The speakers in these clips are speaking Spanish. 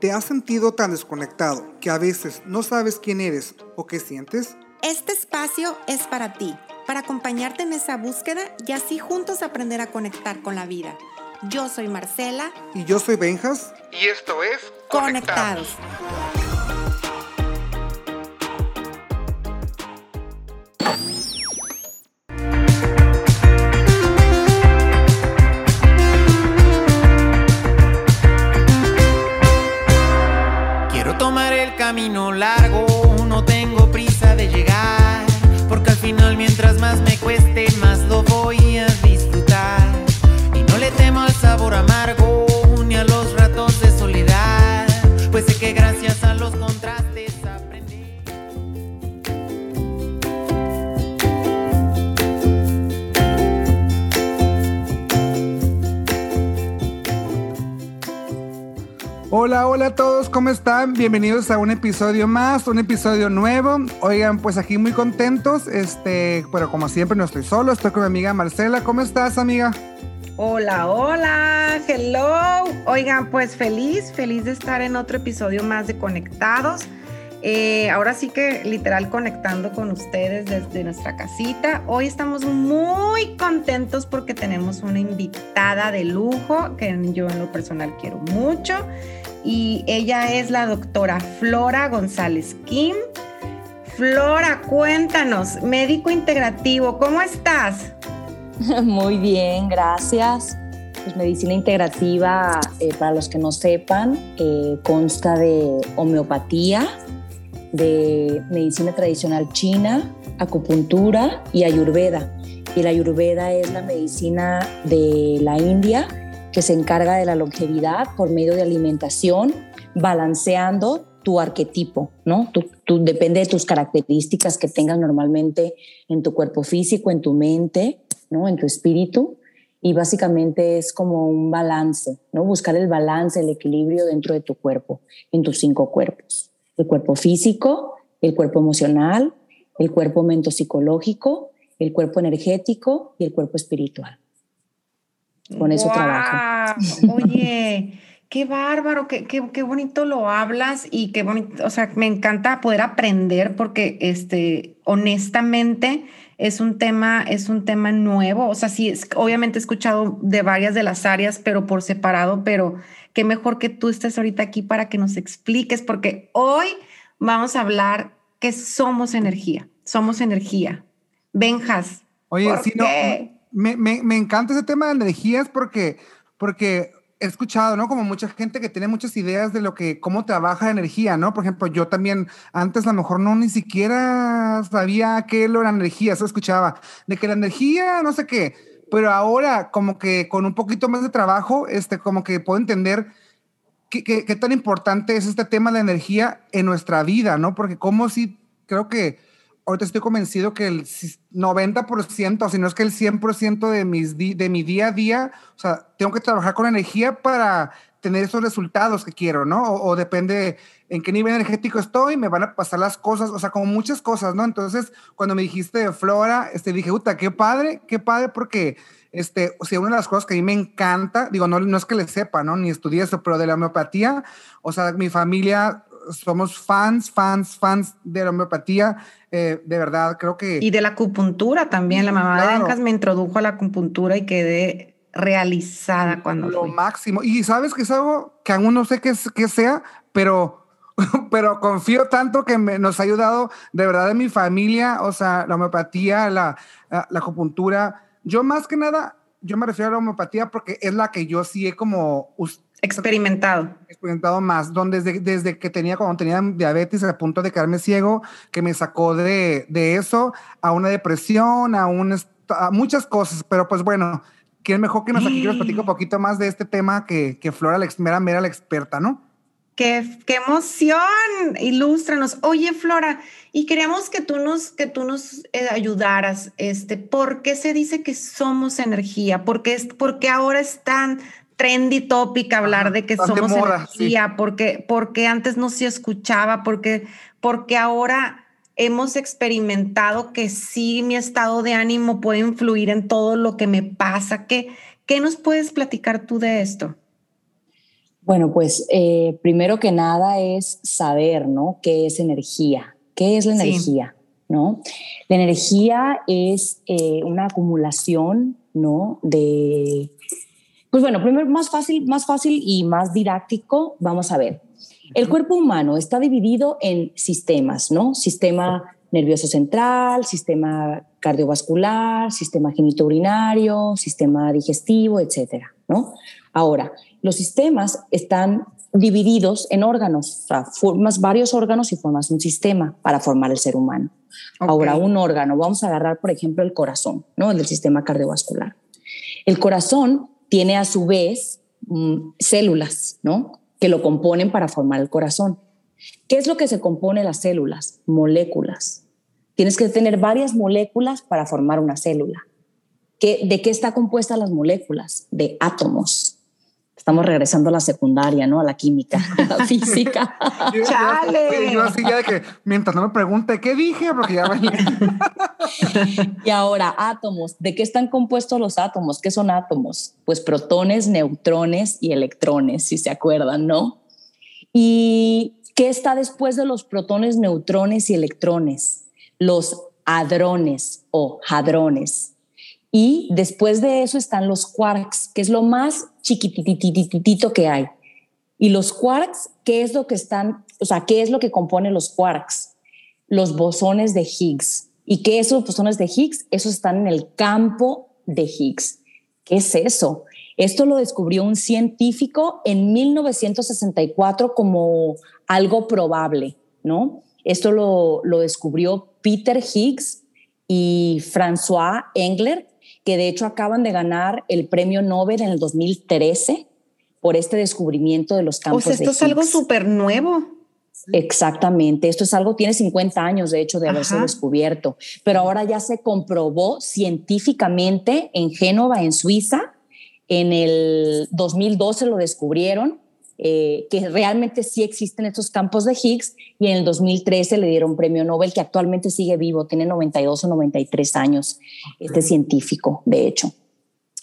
¿Te has sentido tan desconectado que a veces no sabes quién eres o qué sientes? Este espacio es para ti, para acompañarte en esa búsqueda y así juntos aprender a conectar con la vida. Yo soy Marcela. Y yo soy Benjas. Y esto es Conectados. Bienvenidos a un episodio más, un episodio nuevo. Oigan, pues aquí muy contentos, este, pero como siempre no estoy solo, estoy con mi amiga Marcela. ¿Cómo estás, amiga? Hola, hola, hello. Oigan, pues feliz, feliz de estar en otro episodio más de Conectados. Eh, ahora sí que literal conectando con ustedes desde nuestra casita. Hoy estamos muy contentos porque tenemos una invitada de lujo que yo en lo personal quiero mucho. Y ella es la doctora Flora González Kim. Flora, cuéntanos, médico integrativo, ¿cómo estás? Muy bien, gracias. Pues medicina integrativa, eh, para los que no sepan, consta de homeopatía, de medicina tradicional china, acupuntura y ayurveda. Y la ayurveda es la medicina de la India que se encarga de la longevidad por medio de alimentación, balanceando tu arquetipo, ¿no? Tú, depende de tus características que tengas normalmente en tu cuerpo físico, en tu mente, ¿no? En tu espíritu. Y básicamente es como un balance, ¿no? Buscar el balance, el equilibrio dentro de tu cuerpo, en tus cinco cuerpos. El cuerpo físico, el cuerpo emocional, el cuerpo psicológico, el cuerpo energético y el cuerpo espiritual. Con eso trabajo. ¡Guau! Oye, qué bárbaro, qué, qué, qué bonito lo hablas y qué bonito, o sea, me encanta poder aprender porque, este, honestamente, es un tema, es un tema nuevo. O sea, sí, es- obviamente he escuchado de varias de las áreas, pero por separado, pero qué mejor que tú estés ahorita aquí para que nos expliques, porque hoy vamos a hablar que somos energía, somos energía. Benjas. Oye, ¿por sí, no? Me, encanta ese tema de energías porque, porque he escuchado, ¿no? Como mucha gente que tiene muchas ideas de lo que, cómo trabaja la energía, ¿no? Por ejemplo, yo también antes a lo mejor no ni siquiera sabía qué era la energía, eso escuchaba, de que la energía, no sé qué, pero ahora como que con un poquito más de trabajo, este, como que puedo entender qué, tan importante es este tema de energía en nuestra vida, ¿no? Porque como si, creo que ahorita estoy convencido que el 90%, si no es que el 100% de, mis de mi día a día, o sea, tengo que trabajar con energía para tener esos resultados que quiero, ¿no? O, o depende en qué nivel energético estoy, me van a pasar las cosas, o sea, como muchas cosas, ¿no? Entonces, cuando me dijiste de Flora, este, dije, puta, qué padre, qué padre, porque, este, o sea, una de las cosas que a mí me encanta, digo, no, no es que le sepa, ¿no? Ni estudié eso, pero de la homeopatía, o sea, mi familia somos fans, fans, fans de la homeopatía, eh, de verdad, creo que... Y de la acupuntura también. La mamá de Claro. Benjas me introdujo a la acupuntura y quedé realizada cuando lo fui. máximo. Y sabes que es algo que aún no sé qué, qué sea, pero, pero confío tanto que me- nos ha ayudado de verdad en mi familia, o sea, la homeopatía, la, la, la acupuntura. Yo más que nada, yo me refiero a la homeopatía porque es la que yo sí he como us- Experimentado. experimentado más, donde desde, desde que tenía, cuando tenía diabetes a punto de quedarme ciego, que me sacó de, de eso a una depresión, a, un, a muchas cosas, pero pues bueno, ¿quién mejor que nos aquí que nos platique un poquito más de este tema que, que Flora, la ex- mera, mera la experta, ¿no? ¡Qué, qué emoción! Ilústranos. Oye, Flora, y queríamos que tú nos, que tú nos eh, ayudaras. Este, ¿Por qué se dice que somos energía? ¿Por qué, es, por qué ahora es tan trendy topic hablar Ajá, de que de somos sí. energía? porque, porque antes no se escuchaba, porque, porque ahora hemos experimentado que sí mi estado de ánimo puede influir en todo lo que me pasa. ¿Qué, qué nos puedes platicar tú de esto? Bueno, pues eh, primero que nada es saber, ¿no? ¿Qué es energía? ¿Qué es la energía? ¿No? La energía es eh, una acumulación, ¿no? De, pues bueno, primero más fácil, más fácil y más didáctico, vamos a ver. El cuerpo humano está dividido en sistemas, ¿no? Sistema nervioso central, sistema cardiovascular, sistema genitourinario, sistema digestivo, etcétera, ¿no? Ahora, los sistemas están divididos en órganos, o sea, formas varios órganos y formas un sistema para formar el ser humano. Ahora, un órgano, vamos a agarrar, por ejemplo, el corazón, ¿no? El del sistema cardiovascular. El corazón tiene a su vez mm, células, ¿no? Que lo componen para formar el corazón. ¿Qué es lo que se compone las células? Moléculas. Tienes que tener varias moléculas para formar una célula. ¿De qué está compuesta las moléculas? De átomos. Estamos regresando a la secundaria, ¿no? A la química, a la física. ¡Chale! Yo, así ya de que mientras no me pregunte qué dije, porque ya me... y ahora, átomos. ¿De qué están compuestos los átomos? ¿Qué son átomos? Pues protones, neutrones y electrones, si se acuerdan, ¿no? ¿Y qué está después de los protones, neutrones y electrones? Los hadrones o hadrones. Y después de eso están los quarks, que es lo más chiquitititito que hay. Y los quarks, ¿qué es lo que están, o sea, qué es lo que compone los quarks? Los bosones de Higgs. ¿Y qué esos bosones de Higgs? Esos están en el campo de Higgs. ¿Qué es eso? Esto lo descubrió un científico en 1964 como algo probable, ¿no? Esto lo, lo descubrió Peter Higgs y François Engler que de hecho acaban de ganar el premio Nobel en el 2013 por este descubrimiento de los campos. O sea, esto es algo súper nuevo. Exactamente, esto es algo, tiene 50 años de hecho de haberse descubierto, pero ahora ya se comprobó científicamente en Génova, en Suiza, en el 2012 lo descubrieron eh, que realmente sí existen estos campos de Higgs y en el 2013 le dieron premio Nobel que actualmente sigue vivo, tiene 92 o 93 años, este científico, de hecho.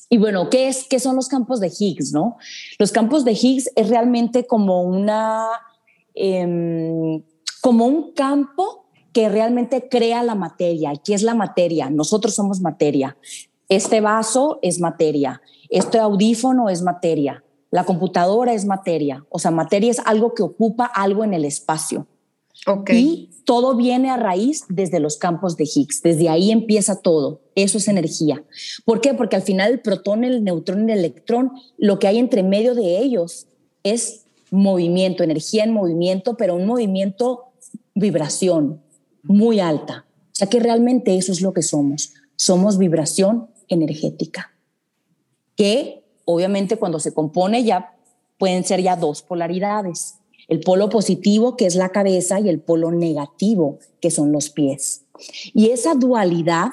Y bueno, ¿qué, es, ¿qué son los campos de Higgs? No? Los campos de Higgs es realmente como una, em, como un campo que realmente crea la materia. ¿Qué es la materia? Nosotros somos materia. Este vaso es materia. Este audífono es materia. La computadora es materia, o sea, materia es algo que ocupa algo en el espacio. Okay. Y todo viene a raíz desde los campos de Higgs, desde ahí empieza todo. Eso es energía. ¿Por qué? Porque al final el protón, el neutrón y el electrón, lo que hay entre medio de ellos es movimiento, energía en movimiento, pero un movimiento vibración muy alta. O sea que realmente eso es lo que somos. Somos vibración energética, que obviamente cuando se compone ya pueden ser ya dos polaridades. El polo positivo, que es la cabeza, y el polo negativo, que son los pies. Y esa dualidad,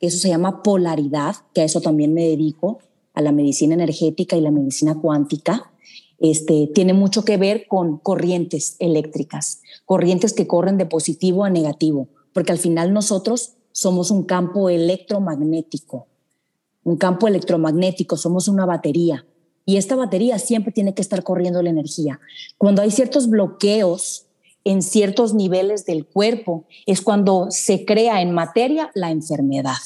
eso se llama polaridad, que a eso también me dedico, a la medicina energética y la medicina cuántica, este, tiene mucho que ver con corrientes eléctricas, corrientes que corren de positivo a negativo, porque al final nosotros somos un campo electromagnético un campo electromagnético, somos una batería. Y esta batería siempre tiene que estar corriendo la energía. Cuando hay ciertos bloqueos en ciertos niveles del cuerpo, es cuando se crea en materia la enfermedad.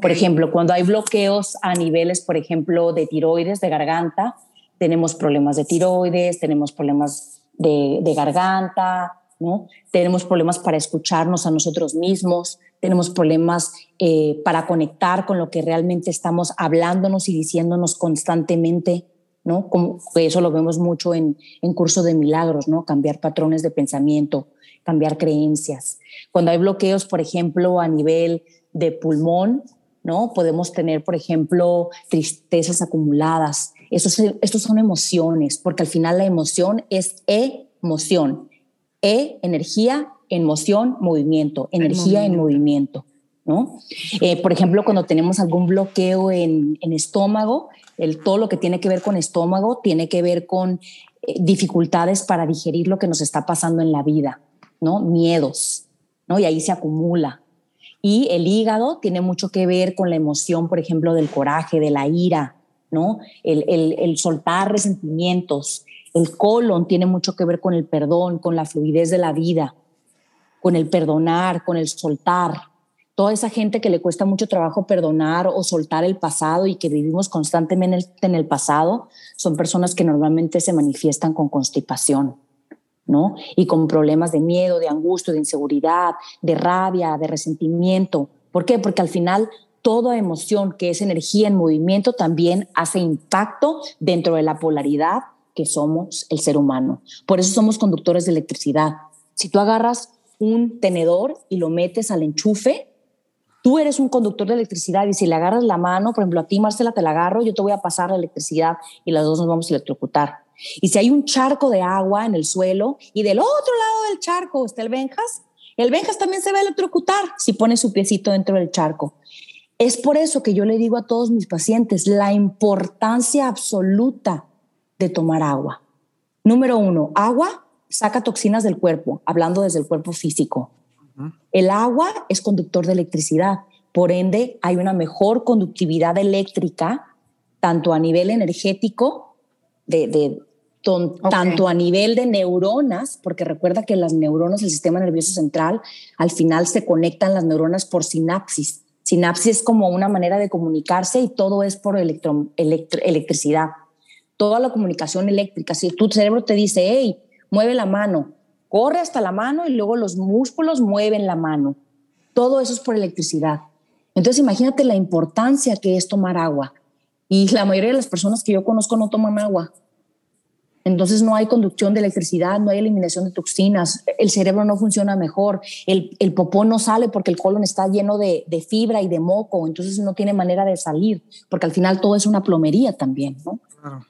Por ejemplo, cuando hay bloqueos a niveles, por ejemplo, de tiroides, de garganta, tenemos problemas de tiroides, tenemos problemas de, de garganta, ¿no? Tenemos problemas para escucharnos a nosotros mismos, tenemos problemas eh, para conectar con lo que realmente estamos hablándonos y diciéndonos constantemente, ¿no? Como, eso lo vemos mucho en, en curso de milagros, ¿no? Cambiar patrones de pensamiento, cambiar creencias. Cuando hay bloqueos, por ejemplo, a nivel de pulmón, ¿no? Podemos tener, por ejemplo, tristezas acumuladas. Estos, estos son emociones, porque al final la emoción es emoción. E, energía, en moción, movimiento, energía en movimiento. ¿no? Eh, por ejemplo, cuando tenemos algún bloqueo en, estómago, el, todo lo que tiene que ver con estómago tiene que ver con eh, dificultades para digerir lo que nos está pasando en la vida, ¿no? Miedos, ¿no? Y ahí se acumula. Y el hígado tiene mucho que ver con la emoción, por ejemplo, del coraje, de la ira, ¿no? El, el soltar resentimientos, El colon tiene mucho que ver con el perdón, con la fluidez de la vida, con el perdonar, con el soltar. Toda esa gente que le cuesta mucho trabajo perdonar o soltar el pasado y que vivimos constantemente en el pasado, son personas que normalmente se manifiestan con constipación, ¿no? Y con problemas de miedo, de angustia, de inseguridad, de rabia, de resentimiento. ¿Por qué? Porque al final toda emoción que es energía en movimiento también hace impacto dentro de la polaridad que somos el ser humano. Por eso somos conductores de electricidad. Si tú agarras un tenedor y lo metes al enchufe, tú eres un conductor de electricidad y si le agarras la mano, por ejemplo, a ti Marcela te la agarro, yo te voy a pasar la electricidad y las dos nos vamos a electrocutar. Y si hay un charco de agua en el suelo y del otro lado del charco está el Benjas, el Benjas también se va a electrocutar si pone su piecito dentro del charco. Es por eso que yo le digo a todos mis pacientes la importancia absoluta de tomar agua. Número uno, agua saca toxinas del cuerpo, hablando desde el cuerpo físico. El agua es conductor de electricidad, por ende hay una mejor conductividad eléctrica, tanto a nivel energético, de, tanto a nivel de neuronas, porque recuerda que las neuronas del sistema nervioso central, al final se conectan las neuronas por sinapsis. Sinapsis es como una manera de comunicarse y todo es por electricidad. Toda la comunicación eléctrica. Si tu cerebro te dice, hey, mueve la mano, corre hasta la mano y luego los músculos mueven la mano. Todo eso es por electricidad. Entonces imagínate la importancia que es tomar agua. Y la mayoría de las personas que yo conozco no toman agua. Entonces no hay conducción de electricidad, no hay eliminación de toxinas, el cerebro no funciona mejor, el, el popó no sale porque el colon está lleno de, de, fibra y de moco, entonces no tiene manera de salir, porque al final todo es una plomería también. Claro.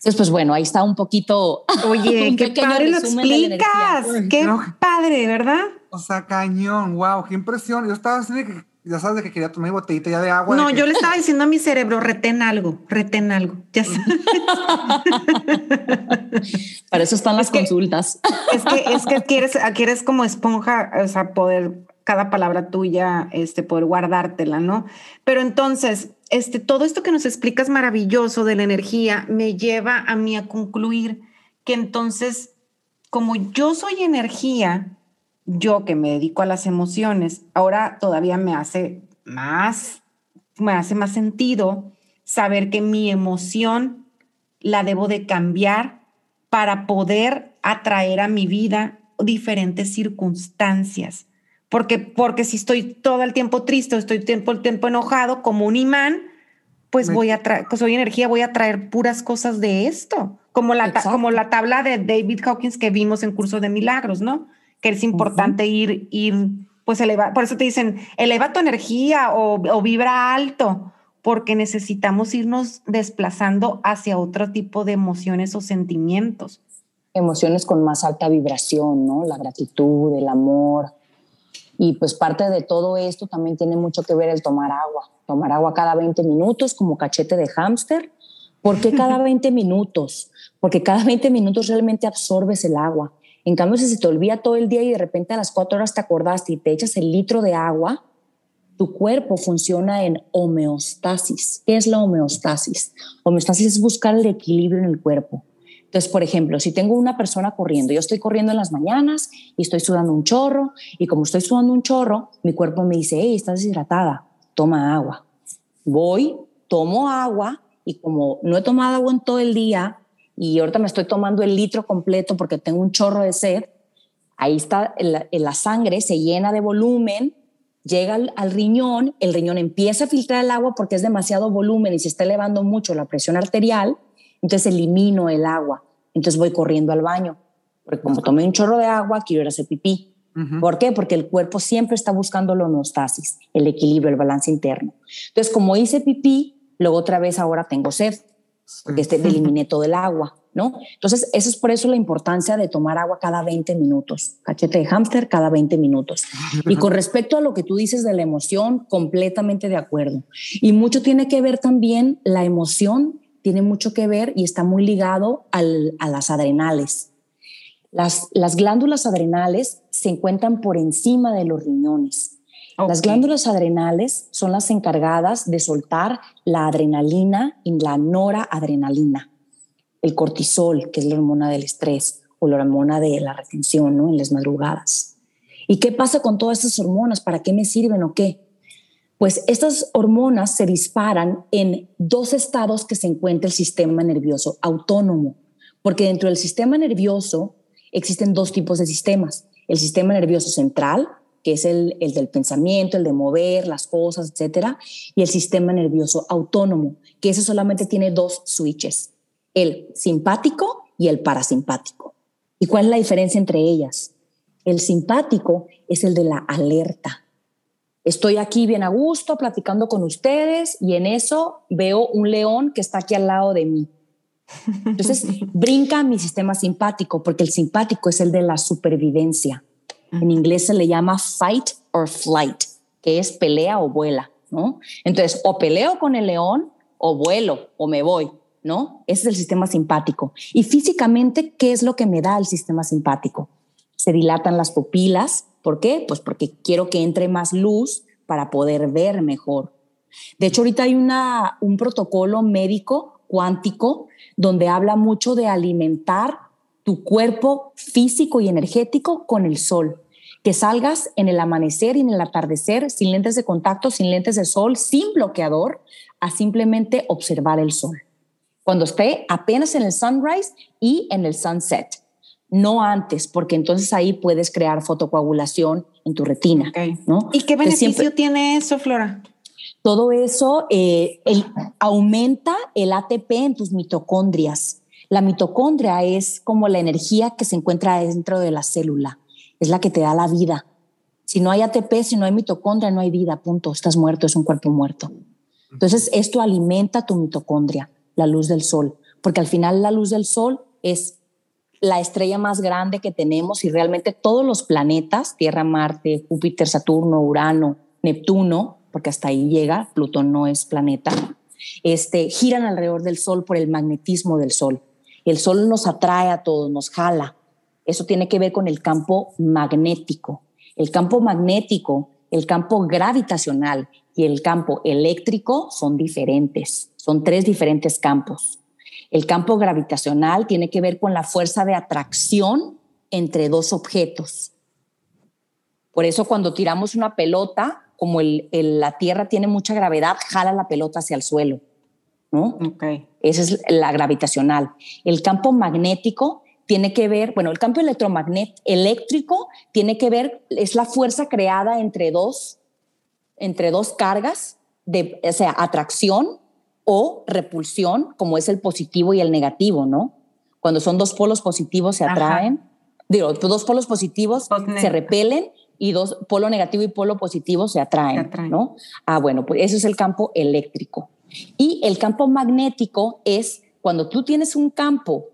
Entonces, pues bueno, ahí está un poquito. Oye, qué padre lo explicas, qué padre, ¿verdad? O sea, cañón, wow, qué impresión. Yo estaba así de que ya sabes de que quería tomar mi botellita ya de agua. No, yo le estaba diciendo a mi cerebro, retén algo, retén algo. Ya sabes. Para eso están las consultas. es que, es que quieres, quieres como esponja, o sea, poder cada palabra tuya, este, poder guardártela, ¿no? Pero entonces, este, todo esto que nos explicas maravilloso de la energía me lleva a mí a concluir que entonces, como yo soy energía, yo que me dedico a las emociones, ahora todavía me hace más, me hace más sentido saber que mi emoción la debo de cambiar para poder atraer a mi vida diferentes circunstancias. Porque, porque si estoy todo el tiempo triste, estoy todo el tiempo enojado, como un imán, pues voy a traer, soy energía, voy a traer puras cosas de esto, como la, como la tabla de David Hawkins que vimos en Curso de Milagros, ¿no? que es importante ir, ir, pues elevar, por eso te dicen, eleva tu energía o, o vibra alto, porque necesitamos irnos desplazando hacia otro tipo de emociones o sentimientos. Emociones con más alta vibración, ¿no? La gratitud, el amor. Y pues parte de todo esto también tiene mucho que ver el tomar agua. Tomar agua cada 20 minutos como cachete de hámster. ¿Por qué cada 20 minutos? Porque cada 20 minutos realmente absorbes el agua. En cambio, si se te olvida todo el día y de repente a las cuatro horas te acordaste y te echas el litro de agua, tu cuerpo funciona en homeostasis. ¿Qué es la homeostasis? Homeostasis es buscar el equilibrio en el cuerpo. Entonces, por ejemplo, si tengo una persona corriendo, yo estoy corriendo en las mañanas y estoy sudando un chorro, y como estoy sudando un chorro, mi cuerpo me dice, hey, estás deshidratada, toma agua. Voy, tomo agua, y como no he tomado agua en todo el día, y ahorita me estoy tomando el litro completo porque tengo un chorro de sed, ahí está la, sangre, se llena de volumen, llega al, riñón, el riñón empieza a filtrar el agua porque es demasiado volumen y se está elevando mucho la presión arterial, entonces elimino el agua, entonces voy corriendo al baño, porque como tomé un chorro de agua, quiero ir a hacer pipí. ¿Por qué? Porque el cuerpo siempre está buscando la homeostasis, el equilibrio, el balance interno. Entonces, como hice pipí, luego otra vez ahora tengo sed porque este eliminé todo el agua, ¿no? Entonces, eso es por eso la importancia de tomar agua cada 20 minutos, cachete de hámster cada 20 minutos. Y con respecto a lo que tú dices de la emoción, completamente de acuerdo. Y mucho tiene que ver también, la emoción tiene mucho que ver y está muy ligado al, a las adrenales. Las, las glándulas adrenales se encuentran por encima de los riñones. Las glándulas adrenales son las encargadas de soltar la adrenalina y la noradrenalina. el cortisol, que es la hormona del estrés o la hormona de la retención ¿no? en las madrugadas. ¿Y qué pasa con todas estas hormonas? ¿Para qué me sirven o qué? Pues estas hormonas se disparan en dos estados que se encuentra el sistema nervioso autónomo, porque dentro del sistema nervioso existen dos tipos de sistemas. El sistema nervioso central, que es el, el, del pensamiento, el de mover las cosas, etcétera, y el sistema nervioso autónomo, que ese solamente tiene dos switches, el simpático y el parasimpático. ¿Y cuál es la diferencia entre ellas? El simpático es el de la alerta. Estoy aquí bien a gusto platicando con ustedes y en eso veo un león que está aquí al lado de mí. Entonces brinca mi sistema simpático porque el simpático es el de la supervivencia. En inglés se le llama fight or flight, que es pelea o vuela, ¿no? Entonces, o peleo con el león o vuelo o me voy, ¿no? Ese es el sistema simpático. Y físicamente, ¿qué es lo que me da el sistema simpático? Se dilatan las pupilas. ¿Por qué? Pues porque quiero que entre más luz para poder ver mejor. De hecho, ahorita hay una, un protocolo médico cuántico donde habla mucho de alimentar tu cuerpo físico y energético con el sol. Que salgas en el amanecer y en el atardecer sin lentes de contacto, sin lentes de sol, sin bloqueador, a simplemente observar el sol. Cuando esté apenas en el sunrise y en el sunset, no antes, porque entonces ahí puedes crear fotocoagulación en tu retina. ¿no? ¿Y qué beneficio tiene eso, Flora? Todo eso eh, aumenta el ATP en tus mitocondrias. La mitocondria es como la energía que se encuentra dentro de la célula, es la que te da la vida. Si no hay ATP, si no hay mitocondria, no hay vida, punto. Estás muerto, es un cuerpo muerto. Entonces, esto alimenta tu mitocondria, la luz del sol, porque al final la luz del sol es la estrella más grande que tenemos y realmente todos los planetas, Tierra, Marte, Júpiter, Saturno, Urano, Neptuno, porque hasta ahí llega, Plutón no es planeta, este, giran alrededor del Sol por el magnetismo del Sol. El Sol nos atrae a todos, nos jala. Eso tiene que ver con el campo magnético. El campo magnético, el campo gravitacional y el campo eléctrico son diferentes. Son tres diferentes campos. El campo gravitacional tiene que ver con la fuerza de atracción entre dos objetos. Por eso cuando tiramos una pelota, como el, la Tierra tiene mucha gravedad, jala la pelota hacia el suelo. ¿no? Okay. Esa es la gravitacional. El campo magnético tiene que ver, bueno, el campo electromagnético eléctrico tiene que ver, es la fuerza creada entre dos, entre dos cargas, de, o sea, atracción o repulsión, como es el positivo y el negativo, ¿no? Cuando son dos polos positivos se atraen, digo, dos polos positivos se repelen y dos, polo negativo y polo positivo se atraen, ¿no? Ah, bueno, pues eso es el campo eléctrico. Y el campo magnético es cuando tú tienes un campo,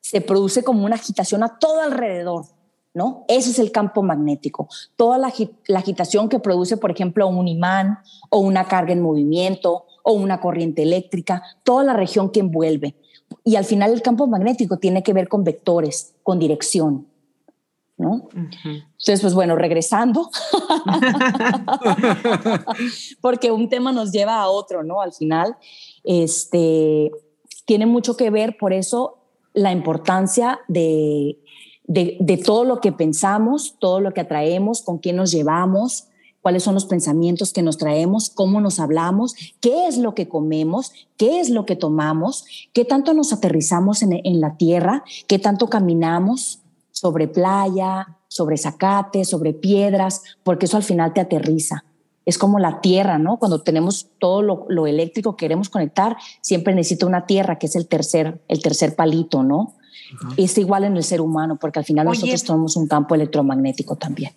se produce como una agitación a todo alrededor, ¿no? Ese es el campo magnético. Toda la, la agitación que produce, por ejemplo, un imán o una carga en movimiento o una corriente eléctrica, toda la región que envuelve. Y al final el campo magnético tiene que ver con vectores, con dirección. ¿no? Entonces, pues bueno, regresando, porque un tema nos lleva a otro, ¿no? Al final, este, tiene mucho que ver, por eso, la importancia de, de, de todo lo que pensamos, todo lo que atraemos, con quién nos llevamos, cuáles son los pensamientos que nos traemos, cómo nos hablamos, qué es lo que comemos, qué es lo que tomamos, qué tanto nos aterrizamos en, en la tierra, qué tanto caminamos, sobre playa, sobre zacate, sobre piedras, porque eso al final te aterriza. Es como la tierra, ¿no? Cuando tenemos todo lo, eléctrico que queremos conectar, siempre necesita una tierra, que es el tercer, el tercer palito, ¿no? Es igual en el ser humano, porque al final nosotros tenemos un campo electromagnético también.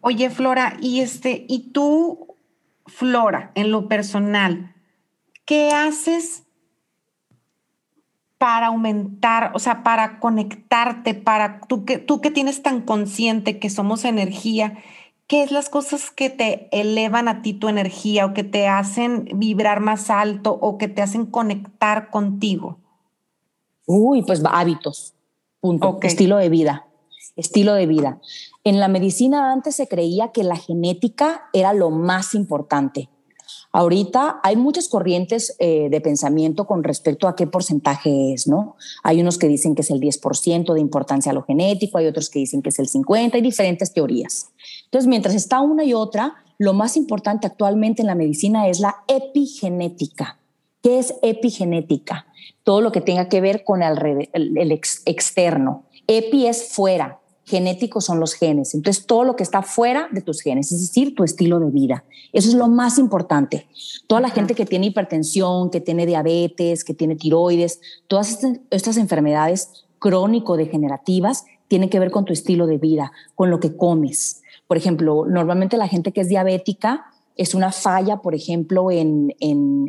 Oye, Flora, y este, y tú, Flora, en lo personal, ¿qué haces para aumentar, o sea, para conectarte, para tú que, tú que tienes tan consciente que somos energía, ¿qué es las cosas que te elevan a ti tu energía o que te hacen vibrar más alto o que te hacen conectar contigo? Uy, pues hábitos, punto, estilo de vida, estilo de vida. En la medicina antes se creía que la genética era lo más importante. Ahorita hay muchas corrientes eh, de pensamiento con respecto a qué porcentaje es, ¿no? Hay unos que dicen que es el 10% de importancia a lo genético, hay otros que dicen que es el 50%, hay diferentes teorías. Entonces, mientras está una y otra, lo más importante actualmente en la medicina es la epigenética. ¿Qué es epigenética? Todo lo que tenga que ver con el, el, externo. Epi es fuera, genéticos son los genes. Entonces, todo lo que está fuera de tus genes, es decir, tu estilo de vida. Eso es lo más importante. Toda la gente que tiene hipertensión, que tiene diabetes, que tiene tiroides, todas estas, enfermedades crónico-degenerativas tienen que ver con tu estilo de vida, con lo que comes. Por ejemplo, normalmente la gente que es diabética es una falla, por ejemplo, en,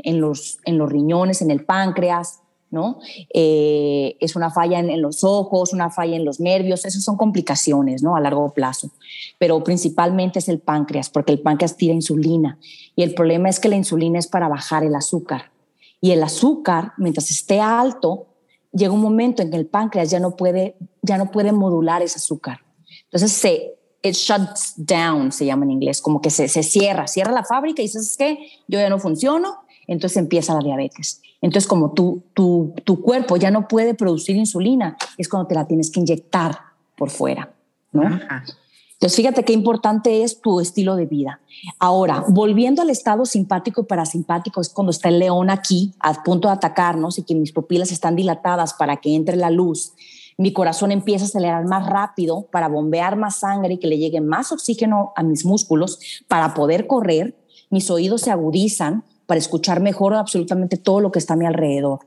los, en los riñones, en el páncreas, ¿no? Eh, es una falla en, los ojos, una falla en los nervios, esas son complicaciones, ¿no? A largo plazo. Pero principalmente es el páncreas, porque el páncreas tira insulina. Y el problema es que la insulina es para bajar el azúcar. Y el azúcar, mientras esté alto, llega un momento en que el páncreas ya no puede, ya no puede modular ese azúcar. Entonces se it shuts down, se llama en inglés, como que se, se cierra, cierra la fábrica y dices, que yo ya no funciono, entonces empieza la diabetes. Entonces, como tu, tu, tu cuerpo ya no puede producir insulina, es cuando te la tienes que inyectar por fuera, ¿no? Entonces, fíjate qué importante es tu estilo de vida. Ahora, volviendo al estado simpático y parasimpático, es cuando está el león aquí, a punto de atacarnos y que mis pupilas están dilatadas para que entre la luz. Mi corazón empieza a acelerar más rápido para bombear más sangre y que le llegue más oxígeno a mis músculos para poder correr. Mis oídos se agudizan para escuchar mejor absolutamente todo lo que está a mi alrededor,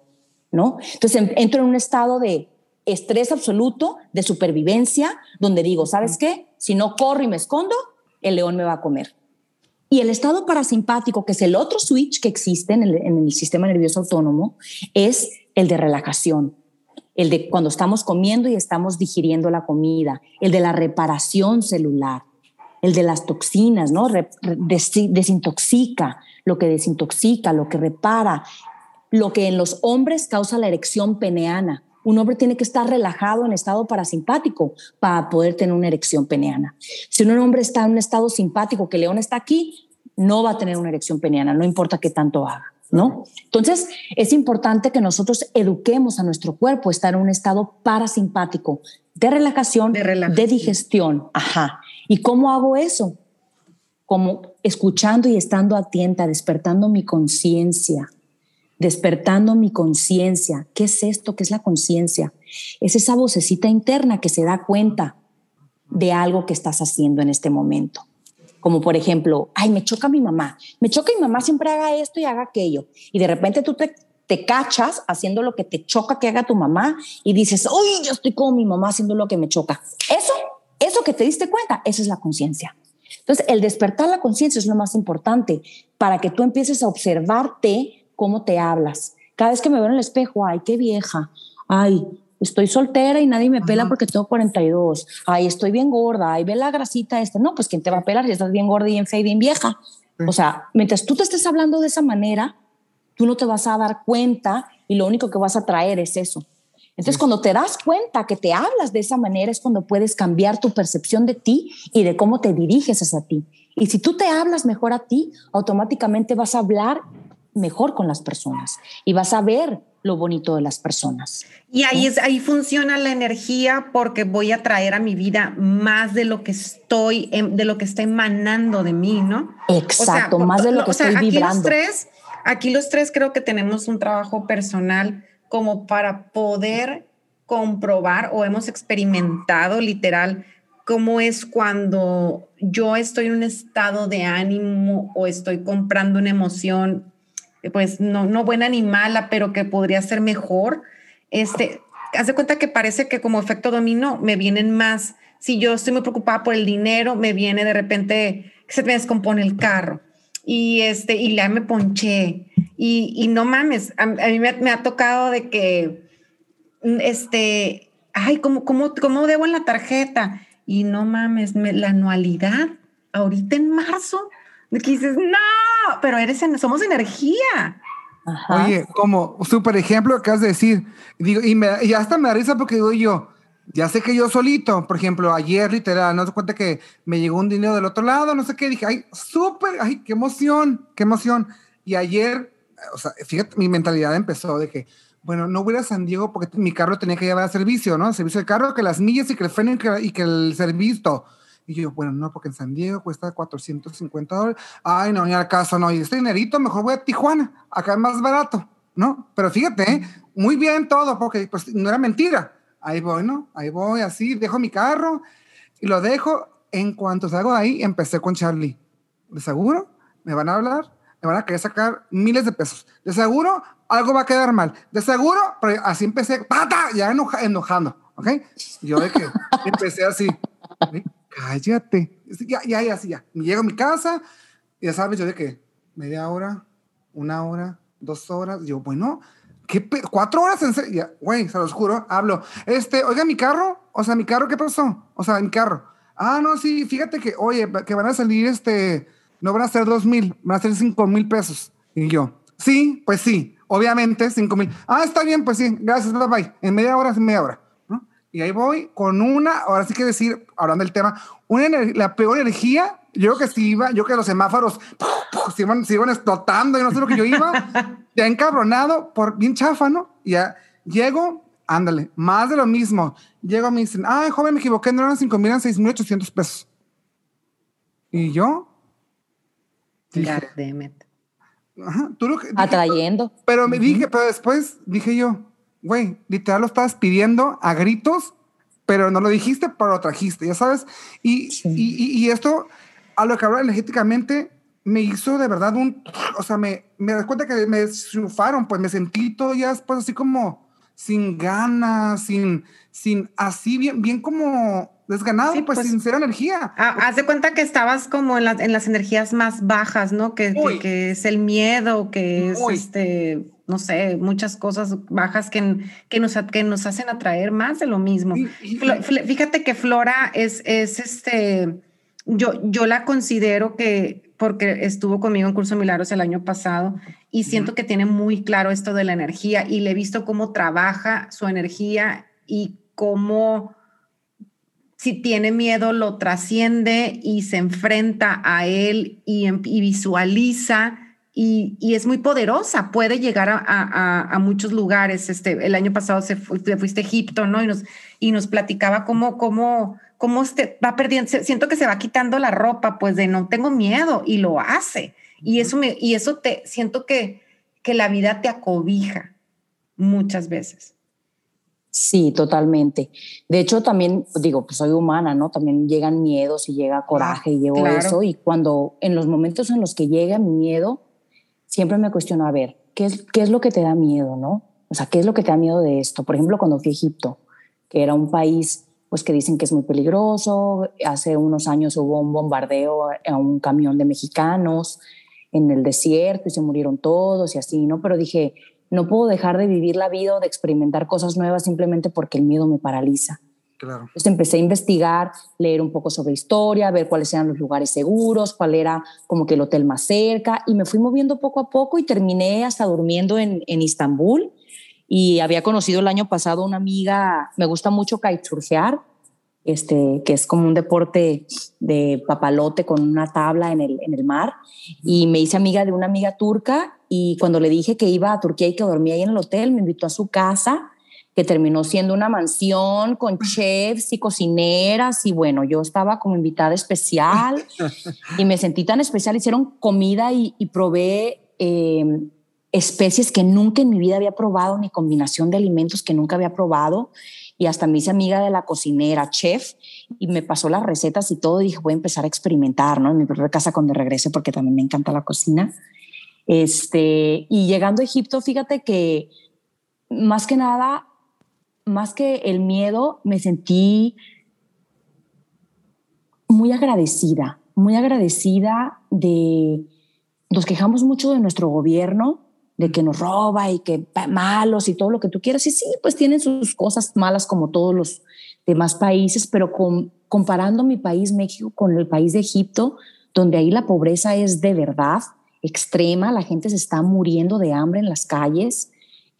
¿no? Entonces entro en un estado de estrés absoluto, de supervivencia, donde digo, ¿sabes qué? Si no corro y me escondo, el león me va a comer. Y el estado parasimpático, que es el otro switch que existe en el, en el sistema nervioso autónomo, es el de relajación, el de cuando estamos comiendo y estamos digiriendo la comida, el de la reparación celular, el de las toxinas, ¿no? desintoxica, lo que desintoxica, lo que repara, lo que en los hombres causa la erección peneana. Un hombre tiene que estar relajado en estado parasimpático para poder tener una erección peneana. Si un hombre está en un estado simpático, que León está aquí, no va a tener una erección peneana, no importa qué tanto haga. ¿No? Entonces, es importante que nosotros eduquemos a nuestro cuerpo a estar en un estado parasimpático de relajación, de, relajación. de digestión. Ajá. ¿Y cómo hago eso? como escuchando y estando atenta, despertando mi conciencia, despertando mi conciencia. ¿Qué es esto? ¿Qué es la conciencia? Es esa vocecita interna que se da cuenta de algo que estás haciendo en este momento. Como por ejemplo, ay, me choca mi mamá, me choca mi mamá siempre haga esto y haga aquello. Y de repente tú te, te cachas haciendo lo que te choca que haga tu mamá y dices, uy, yo estoy como mi mamá haciendo lo que me choca. Eso, eso que te diste cuenta, eso es la conciencia. Entonces, el despertar la conciencia es lo más importante para que tú empieces a observarte cómo te hablas. Cada vez que me veo en el espejo, ay, qué vieja, ay, estoy soltera y nadie me pela porque tengo 42, ay, estoy bien gorda, ay, ve la grasita esta. No, pues ¿quién te va a pelar si estás bien gorda y bien fea y bien vieja? O sea, mientras tú te estés hablando de esa manera, tú no te vas a dar cuenta y lo único que vas a traer es eso. Entonces, cuando te das cuenta que te hablas de esa manera es cuando puedes cambiar tu percepción de ti y de cómo te diriges hacia ti. Y si tú te hablas mejor a ti, automáticamente vas a hablar mejor con las personas y vas a ver lo bonito de las personas. Y ahí es ahí funciona la energía porque voy a traer a mi vida más de lo que estoy em, de lo que está emanando de mí, ¿no? Exacto, más de lo que estoy aquí vibrando. Los tres, aquí los tres creo que tenemos un trabajo personal como para poder comprobar o hemos experimentado literal cómo es cuando yo estoy en un estado de ánimo o estoy comprando una emoción, pues no, no buena ni mala, pero que podría ser mejor. Este, haz de cuenta que parece que como efecto dominó me vienen más. Si yo estoy muy preocupada por el dinero, me viene de repente que se me descompone el carro y este, y ya me ponché y, no mames, a, mí me, ha tocado de que, mm, este, ay, ¿cómo, cómo, cómo debo en la tarjeta? Y no mames, la anualidad, ahorita en marzo, de que dices, no, pero eres somos energía. Oye, como súper ejemplo acabas de decir, digo, y, me, y hasta me da risa porque digo yo, ya sé que yo solito, por ejemplo, ayer literal, no se cuenta que me llegó un dinero del otro lado, no sé qué, dije, ay, súper, ay, qué emoción, qué emoción Y ayer, o sea, fíjate, mi mentalidad empezó de que, bueno, no voy a San Diego porque mi carro tenía que llevar a servicio, ¿no? servicio del carro, que las millas y que el freno y que el servicio. Y yo, bueno, no, porque en San Diego cuesta 450 dólares. Ay, no, ni al caso, no. Y este dinerito, mejor voy a Tijuana. Acá es más barato, ¿no? Pero fíjate, ¿eh? muy bien todo, porque pues no era mentira. Ahí voy, ¿no? Ahí voy, así, dejo mi carro y lo dejo. En cuanto salgo de ahí, empecé con Charlie. De seguro, me van a hablar, me van a querer sacar miles de pesos. De seguro, algo va a quedar mal. De seguro, pero así empecé, ¡pata! Ya enojando, ¿ok? Yo de que empecé así cállate. Ya, ya, ya, sí, ya. Llego a mi casa y ya sabes, yo de que media hora, una hora, dos horas. Yo, bueno, ¿qué? ¿Cuatro horas en serio? Güey, se los juro, hablo. Este, oiga, mi carro, o sea, mi carro, ¿qué pasó? O sea, mi carro. Ah, no, sí, fíjate que, oye, que van a salir, este, no van a ser dos mil, van a ser cinco mil pesos. Y yo, sí, pues sí, obviamente, cinco mil. Ah, está bien, pues sí, gracias, bye bye. En media hora, en media hora. Y ahí voy con una, ahora sí que decir, hablando del tema, una la peor energía. Yo que si iba, yo que los semáforos se iban, se iban explotando, y no sé lo que yo iba, ya encabronado, por bien chafa, ¿no? Ya llego, ándale, más de lo mismo. Llego, me dicen, ay, joven, me equivoqué, no eran 5 mil, eran 6 mil 800 pesos. Y yo. Dije, Ajá, tú lo que, Atrayendo. pero me dije, pero después dije yo, güey, literal lo estabas pidiendo a gritos, pero no lo dijiste, pero lo trajiste, ya sabes. Y, y, y, esto, a lo que hablo energéticamente, me hizo de verdad un, o sea, me, me das cuenta que me sufaron, pues me sentí todo ya después así como sin ganas, sin, sin, así bien, bien como desganado, pues, pues, sin ser energía. haz de cuenta que estabas como en, en las energías más bajas, ¿no? Que, que, es el miedo, que es este, no sé, muchas cosas bajas que, que, nos, que nos hacen atraer más de lo mismo. Fíjate que Flora es, es este, yo, yo la considero que, porque estuvo conmigo en Curso Milagros el año pasado y siento que tiene muy claro esto de la energía y le he visto cómo trabaja su energía y cómo si tiene miedo, lo trasciende y se enfrenta a él y, em, visualiza. Y, es muy poderosa, puede llegar a, muchos lugares. Este, el año pasado se fuiste a Egipto, ¿no? Y nos, y nos platicaba cómo, cómo, cómo este va perdiendo, siento que se va quitando la ropa, pues de no tengo miedo, y lo hace. Y eso, me, y eso te, siento que, que la vida te acobija muchas veces. Sí, totalmente. De hecho, también digo, pues soy humana, ¿no? También llegan miedos y llega coraje y llevo eso. Y cuando, en los momentos en los que llega mi miedo, siempre me cuestiono, a ver, ¿qué es, ¿qué es lo que te da miedo, no? O sea, ¿qué es lo que te da miedo de esto? Por ejemplo, cuando fui a Egipto, que era un país, pues que dicen que es muy peligroso. Hace unos años hubo un bombardeo a un camión de mexicanos en el desierto y se murieron todos y así, ¿no? Pero dije, no puedo dejar de vivir la vida o de experimentar cosas nuevas simplemente porque el miedo me paraliza. Claro. Entonces empecé a investigar, leer un poco sobre historia, ver cuáles eran los lugares seguros, cuál era como que el hotel más cerca y me fui moviendo poco a poco y terminé hasta durmiendo en, en Istambul y había conocido el año pasado una amiga, me gusta mucho kitesurfear, este, que es como un deporte de papalote con una tabla en el, en el mar y me hice amiga de una amiga turca y cuando le dije que iba a Turquía y que dormía ahí en el hotel, me invitó a su casa, que terminó siendo una mansión con chefs y cocineras y bueno, yo estaba como invitada especial y me sentí tan especial, hicieron comida y, probé em, especies que nunca en mi vida había probado, ni combinación de alimentos que nunca había probado y hasta me hice amiga de la cocinera, chef, y me pasó las recetas y todo, y dije, voy a empezar a experimentar, ¿no? En mi propia casa cuando regrese, porque también me encanta la cocina. Este, y llegando a Egipto, fíjate que más que nada, más que el miedo, me sentí muy agradecida, muy agradecida de, nos quejamos mucho de nuestro gobierno, de que nos roba y que malos y todo lo que tú quieras. Y sí, pues tienen sus cosas malas como todos los demás países, pero comparando mi país, México, con el país de Egipto, donde ahí la pobreza es de verdad, extrema, la gente se está muriendo de hambre en las calles,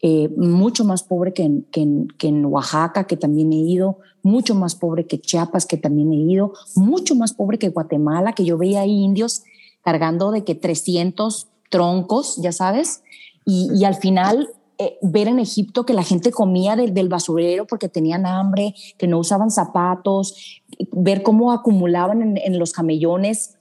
eh, mucho más pobre que en, que, en, Oaxaca, que también he ido, mucho más pobre que Chiapas, que también he ido, mucho más pobre que Guatemala, que yo veía ahí indios cargando de que 300 troncos, ya sabes, y, al final eh, ver en Egipto que la gente comía del basurero porque tenían hambre, que no usaban zapatos, ver cómo acumulaban en, los camellones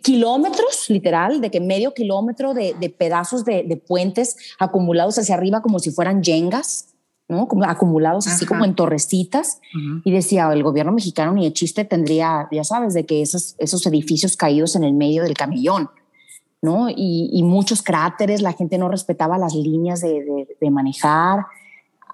kilómetros, literal, de que medio kilómetro de, pedazos de, puentes acumulados hacia arriba como si fueran yengas. ¿no? Como acumulados así como en torrecitas. Y decía, el gobierno mexicano ni de chiste tendría, ya sabes, de que esos, esos edificios caídos en el medio del camellón. ¿no? Y, muchos cráteres, la gente no respetaba las líneas de, manejar.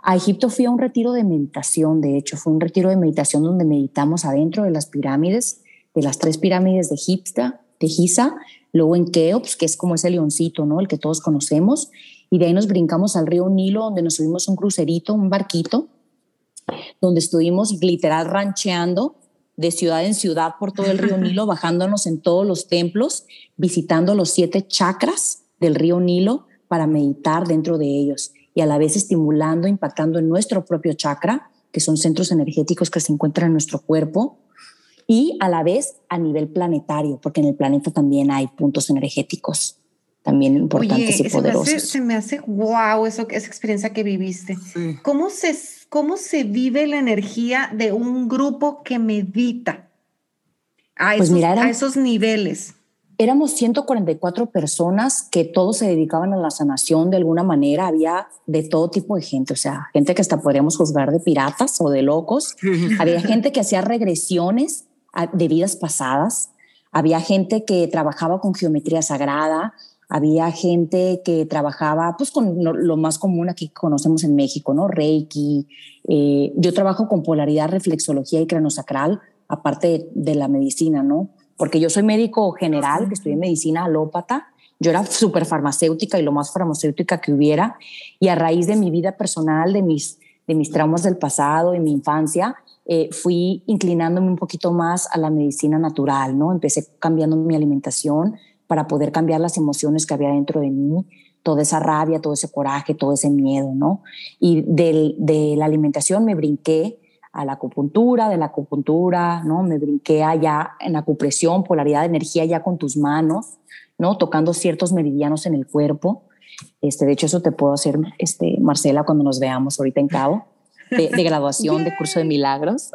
A Egipto fui a un retiro de meditación, de hecho, fue un retiro de meditación donde meditamos adentro de las pirámides, de las tres pirámides de Egipto, de Giza, luego en Keops, que es como ese leoncito, ¿no? El que todos conocemos, y de ahí nos brincamos al río Nilo, donde nos subimos un crucerito, un barquito, donde estuvimos literal rancheando de ciudad en ciudad por todo el río Nilo, bajándonos en todos los templos, visitando los siete chakras del río Nilo para meditar dentro de ellos y a la vez estimulando, impactando en nuestro propio chakra, que son centros energéticos que se encuentran en nuestro cuerpo, y a la vez a nivel planetario, porque en el planeta también hay puntos energéticos también importantes y poderosos. Se me, hace, wow eso, esa experiencia que viviste. ¿Cómo se cómo se vive la energía de un grupo que medita a, pues esos, a esos niveles. Éramos 144 personas que todos se dedicaban a la sanación de alguna manera. Había de todo tipo de gente, o sea, gente que hasta podríamos juzgar de piratas o de locos. Había gente que hacía regresiones de vidas pasadas. Había gente que trabajaba con geometría sagrada había gente que trabajaba pues con lo más común aquí que conocemos en México, ¿no? Reiki. Eh, yo trabajo con polaridad, reflexología y cronosacral, aparte de, la medicina, ¿no? Porque yo soy médico general, que estudié medicina alópata. Yo era súper farmacéutica y lo más farmacéutica que hubiera. Y a raíz de mi vida personal, de mis, de mis traumas del pasado, de mi infancia, eh, fui inclinándome un poquito más a la medicina natural, ¿no? Empecé cambiando mi alimentación, para poder cambiar las emociones que había dentro de mí, toda esa rabia, todo ese coraje, todo ese miedo, ¿no? Y de la alimentación me brinqué a la acupuntura, de la acupuntura, ¿no? Me brinqué allá en acupresión, polaridad de energía ya con tus manos, ¿no? Tocando ciertos meridianos en el cuerpo. Este, de hecho, eso te puedo hacer, este, Marcela, cuando nos veamos ahorita en Cabo. De, graduación, de curso de milagros.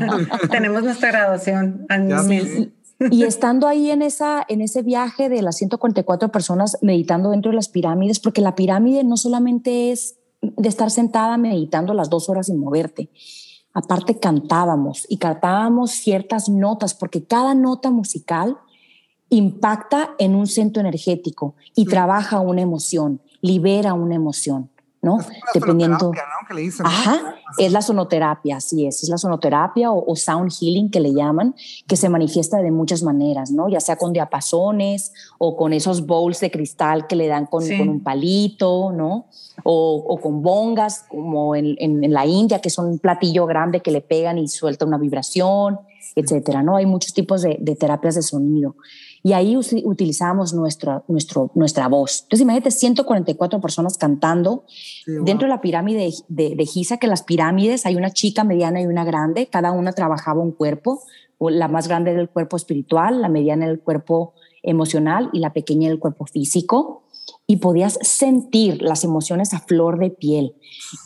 Tenemos nuestra graduación al mes. Y estando ahí en, esa, en ese viaje de las 144 personas meditando dentro de las pirámides, porque la pirámide no solamente es de estar sentada meditando las dos horas sin moverte, aparte cantábamos y cantábamos ciertas notas, porque cada nota musical impacta en un centro energético y trabaja una emoción, libera una emoción. ¿no? Dependiendo. Ajá, es la sonoterapia, así es, es la sonoterapia o, sound healing que le llaman, que se manifiesta de muchas maneras, ¿no? Ya sea con diapasones o con esos bowls de cristal que le dan con, un palito, ¿no? O, con bongas, como en, la India, que son un platillo grande que le pegan y suelta una vibración, etcétera, ¿no? Hay muchos tipos de, de terapias de sonido y ahí utilizamos nuestra, nuestro, nuestra voz. Entonces, imagínate 144 personas cantando dentro de la pirámide de, de, Giza, que las pirámides hay una chica, mediana y una grande, cada una trabajaba un cuerpo, la más grande del cuerpo espiritual, la mediana del cuerpo emocional y la pequeña del cuerpo físico. Y podías sentir las emociones a flor de piel.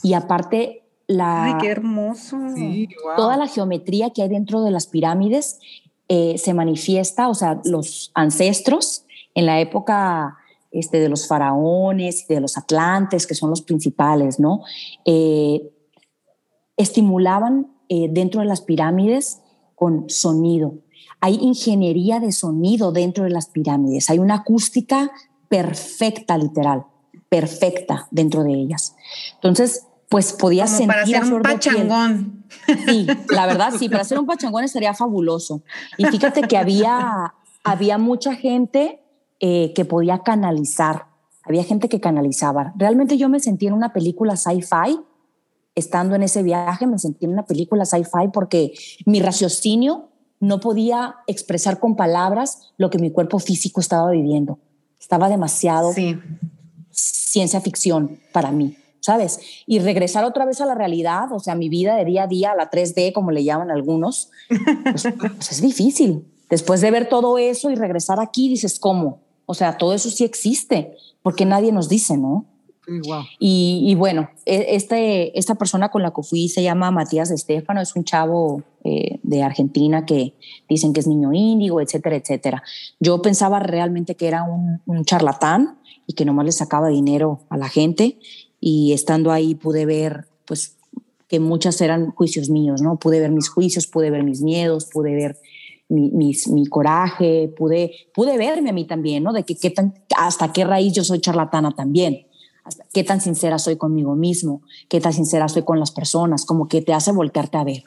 Y aparte, la, Ay, qué hermoso. Toda la geometría que hay dentro de las pirámides eh, se manifiesta, o sea, los ancestros en la época este, de los faraones de los atlantes, que son los principales, ¿no? Eh, estimulaban eh, dentro de las pirámides con sonido. Hay ingeniería de sonido dentro de las pirámides, hay una acústica perfecta, literal, perfecta dentro de ellas. Entonces, pues podía sentir para hacer un pachangón. Sí, la verdad sí, para hacer un pachangón estaría fabuloso. Y fíjate que había, había mucha gente eh, que podía canalizar, había gente que canalizaba. Realmente yo me sentí en una película sci-fi, estando en ese viaje, me sentí en una película sci-fi porque mi raciocinio no podía expresar con palabras lo que mi cuerpo físico estaba viviendo. Estaba demasiado ciencia ficción para mí. ¿Sabes? Y regresar otra vez a la realidad, o sea, mi vida de día a día, a la 3D, como le llaman algunos, pues, pues, es difícil. Después de ver todo eso y regresar aquí, dices, ¿cómo? O sea, todo eso sí existe, porque nadie nos dice, ¿no? y, bueno, e, este, esta persona con la que fui se llama Matías Estefano, es un chavo eh, de Argentina que dicen que es niño índigo, etcétera, etcétera. Yo pensaba realmente que era un, un charlatán y que nomás le sacaba dinero a la gente y estando ahí pude ver pues que muchas eran juicios míos, ¿no? Pude ver mis juicios, pude ver mis miedos, pude ver mi, mi coraje, pude, pude verme a mí también, ¿no? De que, qué tan, hasta qué raíz yo soy charlatana también qué tan sincera soy conmigo mismo, qué tan sincera soy con las personas, como que te hace voltearte a ver.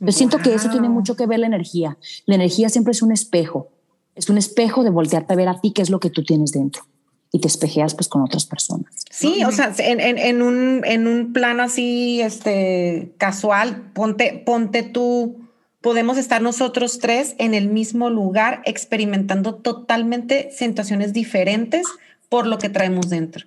Yo siento que eso tiene mucho que ver la energía. La energía siempre es un espejo, es un espejo de voltearte a ver a ti qué es lo que tú tienes dentro y te espejeas pues con otras personas. Sí, o sea, en, en, en, un, en un plano así, este, casual, ponte, ponte tú, podemos estar nosotros tres en el mismo lugar experimentando totalmente situaciones diferentes por lo que traemos dentro.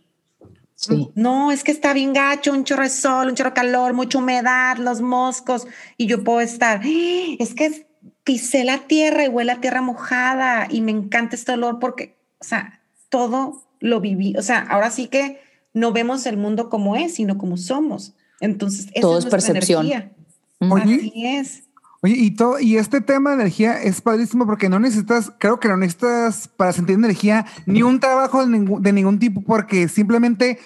No, es que está bien gacho, un chorro de sol, un chorro de calor, mucha humedad, los moscos, y yo puedo estar, ¡Ah! es que pisé la tierra y huele a tierra mojada y me encanta este olor porque, o sea, todo lo viví, o sea, ahora sí que no vemos el mundo como es, sino como somos. Entonces, todo es, percepción. Así es. Oye, y, todo, y este tema de energía es padrísimo porque no necesitas, creo que no necesitas para sentir energía ni un trabajo de ningún, de ningún tipo, porque simplemente,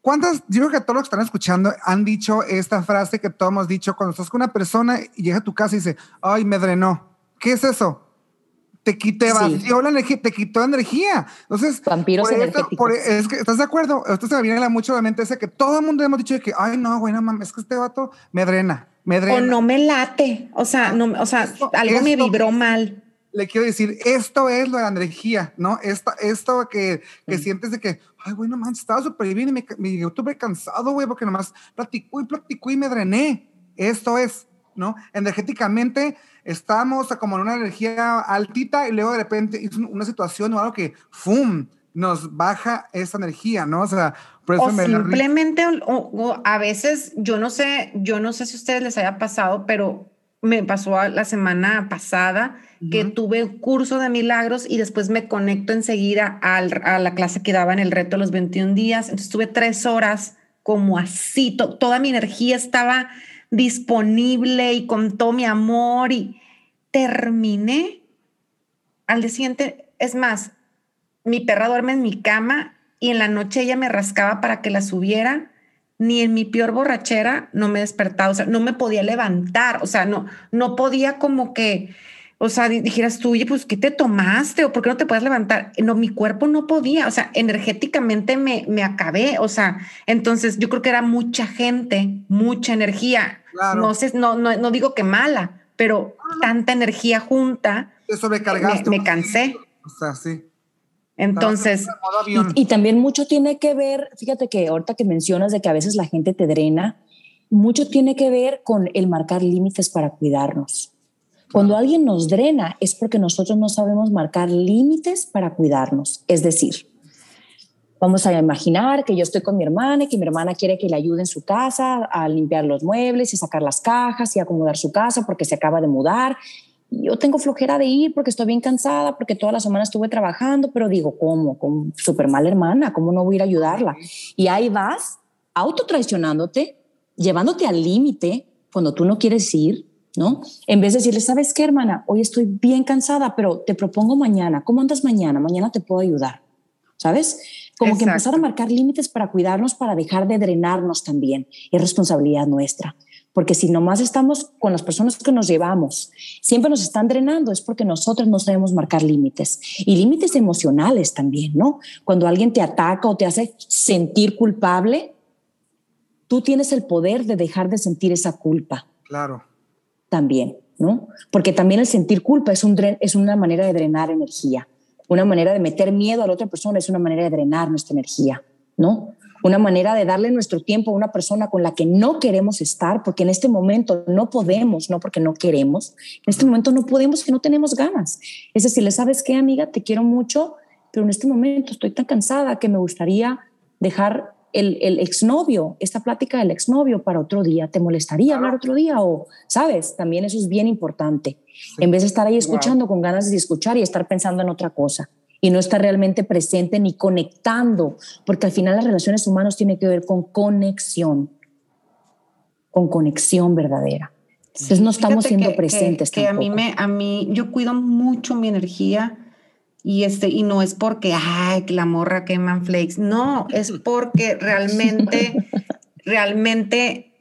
¿cuántas? Yo creo que todos los que están escuchando han dicho esta frase que todos hemos dicho cuando estás con una persona y llega a tu casa y dice, ay, me drenó. ¿Qué es eso? Te vació la energía, te quitó energía. Entonces, vampiros energéticos. es que, ¿Estás de acuerdo? Esto se me viene mucho a la mente ese que todo el mundo hemos dicho que, ay, no, güey, no mames, es que este vato me drena. O no me late, o sea, no, o sea, algo me vibró mal. Le quiero decir, esto es lo de la energía, ¿no? Esto, esto que, que sientes de que, ay, güey, no manches, estaba súper bien y me, me estuve cansado, güey, porque nomás platicó y platicó y me drené. Esto es, ¿no? Energéticamente estamos como en una energía altita y luego de repente es una situación o algo que, ¡fum! nos baja esa energía, ¿no? O sea, por eso o simplemente a veces yo no sé, yo no sé si a ustedes les haya pasado, pero me pasó la semana pasada que tuve un curso de milagros y después me conecto enseguida a la clase que daba en el reto los 21 días. Entonces tuve tres horas como así, toda mi energía estaba disponible y con todo mi amor y terminé al día siguiente. Es más, mi perra duerme en mi cama y en la noche ella me rascaba para que la subiera, ni en mi peor borrachera no me despertaba, o sea, no me podía levantar, o sea, no, no podía como que, o sea, dijeras tú, oye, pues, ¿qué te tomaste? ¿O por qué no te puedes levantar? No, mi cuerpo no podía, o sea, energéticamente me, me acabé, o sea, entonces yo creo que era mucha gente, mucha energía, no sé, no, no, no digo que mala, pero tanta energía junta. Te sobrecargaste. Me, me cansé. O sea, sí. Entonces, y, también mucho tiene que ver, fíjate que ahorita que mencionas de que a veces la gente te drena, mucho tiene que ver con el marcar límites para cuidarnos. Cuando alguien nos drena es porque nosotros no sabemos marcar límites para cuidarnos. Es decir, vamos a imaginar que yo estoy con mi hermana y que mi hermana quiere que le ayude en su casa a limpiar los muebles y sacar las cajas y acomodar su casa porque se acaba de mudar yo tengo flojera de ir porque estoy bien cansada, porque toda la semana estuve trabajando, pero digo, ¿cómo? Como súper mala hermana, ¿cómo no voy a ir a ayudarla? Y ahí vas, autotraicionándote, llevándote al límite cuando tú no quieres ir, ¿no? En vez de decirle, ¿sabes qué, hermana? Hoy estoy bien cansada, pero te propongo mañana. ¿Cómo andas mañana? Mañana te puedo ayudar, ¿sabes? Como que empezar a marcar límites para cuidarnos, para dejar de drenarnos también. Es responsabilidad nuestra porque si nomás estamos con las personas que nos llevamos, siempre nos están drenando, es porque nosotros no sabemos marcar límites y límites emocionales también, ¿no? Cuando alguien te ataca o te hace sentir culpable, tú tienes el poder de dejar de sentir esa culpa. Claro. También, ¿no? Porque también el sentir culpa es, un es una manera de drenar energía. Una manera de meter miedo a la otra persona es una manera de drenar nuestra energía, ¿no? una manera de darle nuestro tiempo a una persona con la que no queremos estar, porque en este momento no podemos, no porque no queremos, en este momento no podemos que no tenemos ganas. Es decir, ¿le sabes qué, amiga? Te quiero mucho, pero en este momento estoy tan cansada que me gustaría dejar el, el exnovio, esta plática del exnovio para otro día. ¿Te molestaría hablar otro día? O, ¿sabes? También eso es bien importante. En vez de estar ahí escuchando con ganas de escuchar y estar pensando en otra cosa. y no está realmente presente ni conectando, porque al final las relaciones humanas tienen que ver con conexión, con conexión verdadera. Entonces no estamos siendo presentes. Que, a mí me, a mí, yo cuido mucho mi energía y este, y no es porque, ay, que la morra queman flakes. No, es porque realmente, realmente,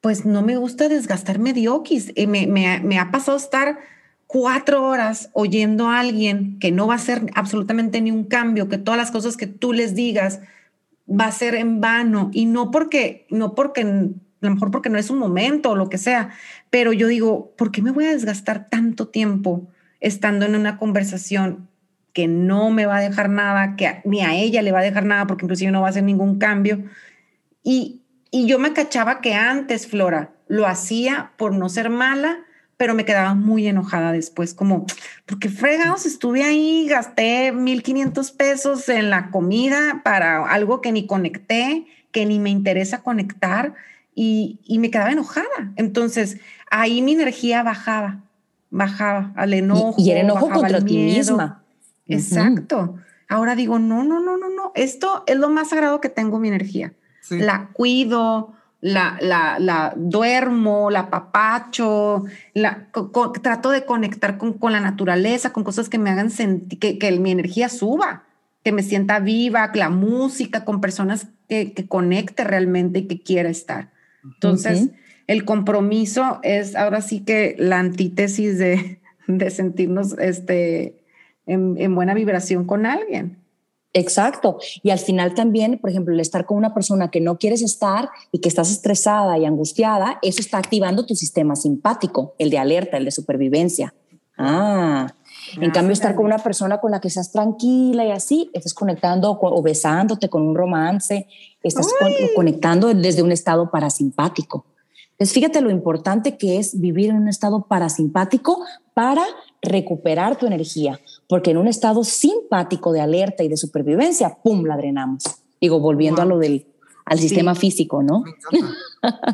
pues no me gusta desgastarme de. Eh, me, me, me ha pasado estar cuatro horas oyendo a alguien que no va a hacer absolutamente ni un cambio, que todas las cosas que tú les digas va a ser en vano y no porque, no porque, a lo mejor porque no es un momento o lo que sea, pero yo digo, ¿por qué me voy a desgastar tanto tiempo estando en una conversación que no me va a dejar nada, que ni a ella le va a dejar nada porque inclusive no va a hacer ningún cambio? Y, y yo me cachaba que antes, Flora, lo hacía por no ser mala, pero me quedaba muy enojada después, como, porque fregados, estuve ahí, gasté 1.500 pesos en la comida para algo que ni conecté, que ni me interesa conectar, y, y me quedaba enojada. Entonces, ahí mi energía bajaba, bajaba al enojo. Y, el enojo contra ti misma. Exacto. Ahora digo, no, no, no, no, no, esto es lo más sagrado que tengo mi energía. La cuido, la, la, la duermo, la papacho, la, trato de conectar con, con, la naturaleza, con cosas que me hagan sentir, que, que, mi energía suba, que me sienta viva, la música, con personas que, que conecte realmente y que quiera estar. Entonces, el compromiso es ahora sí que la antítesis de, de sentirnos este, en, en buena vibración con alguien. Exacto. Y al final también, por ejemplo, el estar con una persona que no quieres estar y que estás estresada y angustiada, eso está activando tu sistema simpático, el de alerta, el de supervivencia. Ah, en cambio, estar con una persona con la que estás tranquila y así, estás conectando o besándote con un romance, estás conectando desde un estado parasimpático. Entonces, fíjate lo importante que es vivir en un estado parasimpático para recuperar tu energía, porque en un estado simpático de alerta y de supervivencia, ¡pum!, la drenamos. Digo, volviendo a lo del al sistema físico, ¿no?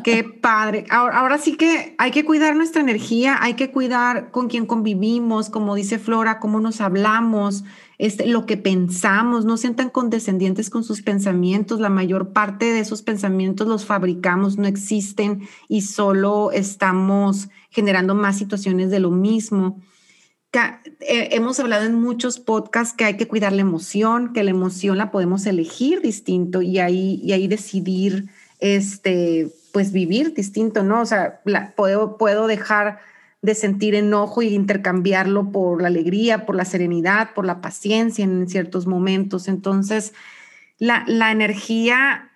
Qué padre. Ahora, ahora, sí que hay que cuidar nuestra energía, hay que cuidar con quién convivimos, como dice Flora, cómo nos hablamos, este, lo que pensamos, no sean tan condescendientes con sus pensamientos. La mayor parte de esos pensamientos los fabricamos, no existen y solo estamos generando más situaciones de lo mismo. Eh, hemos hablado en muchos podcasts que hay que cuidar la emoción, que la emoción la podemos elegir distinto y ahí, y ahí decidir, este, pues vivir distinto, ¿no? O sea, puedo, puedo dejar de sentir enojo y intercambiarlo por la alegría, por la serenidad, por la paciencia en ciertos momentos. Entonces, la, la energía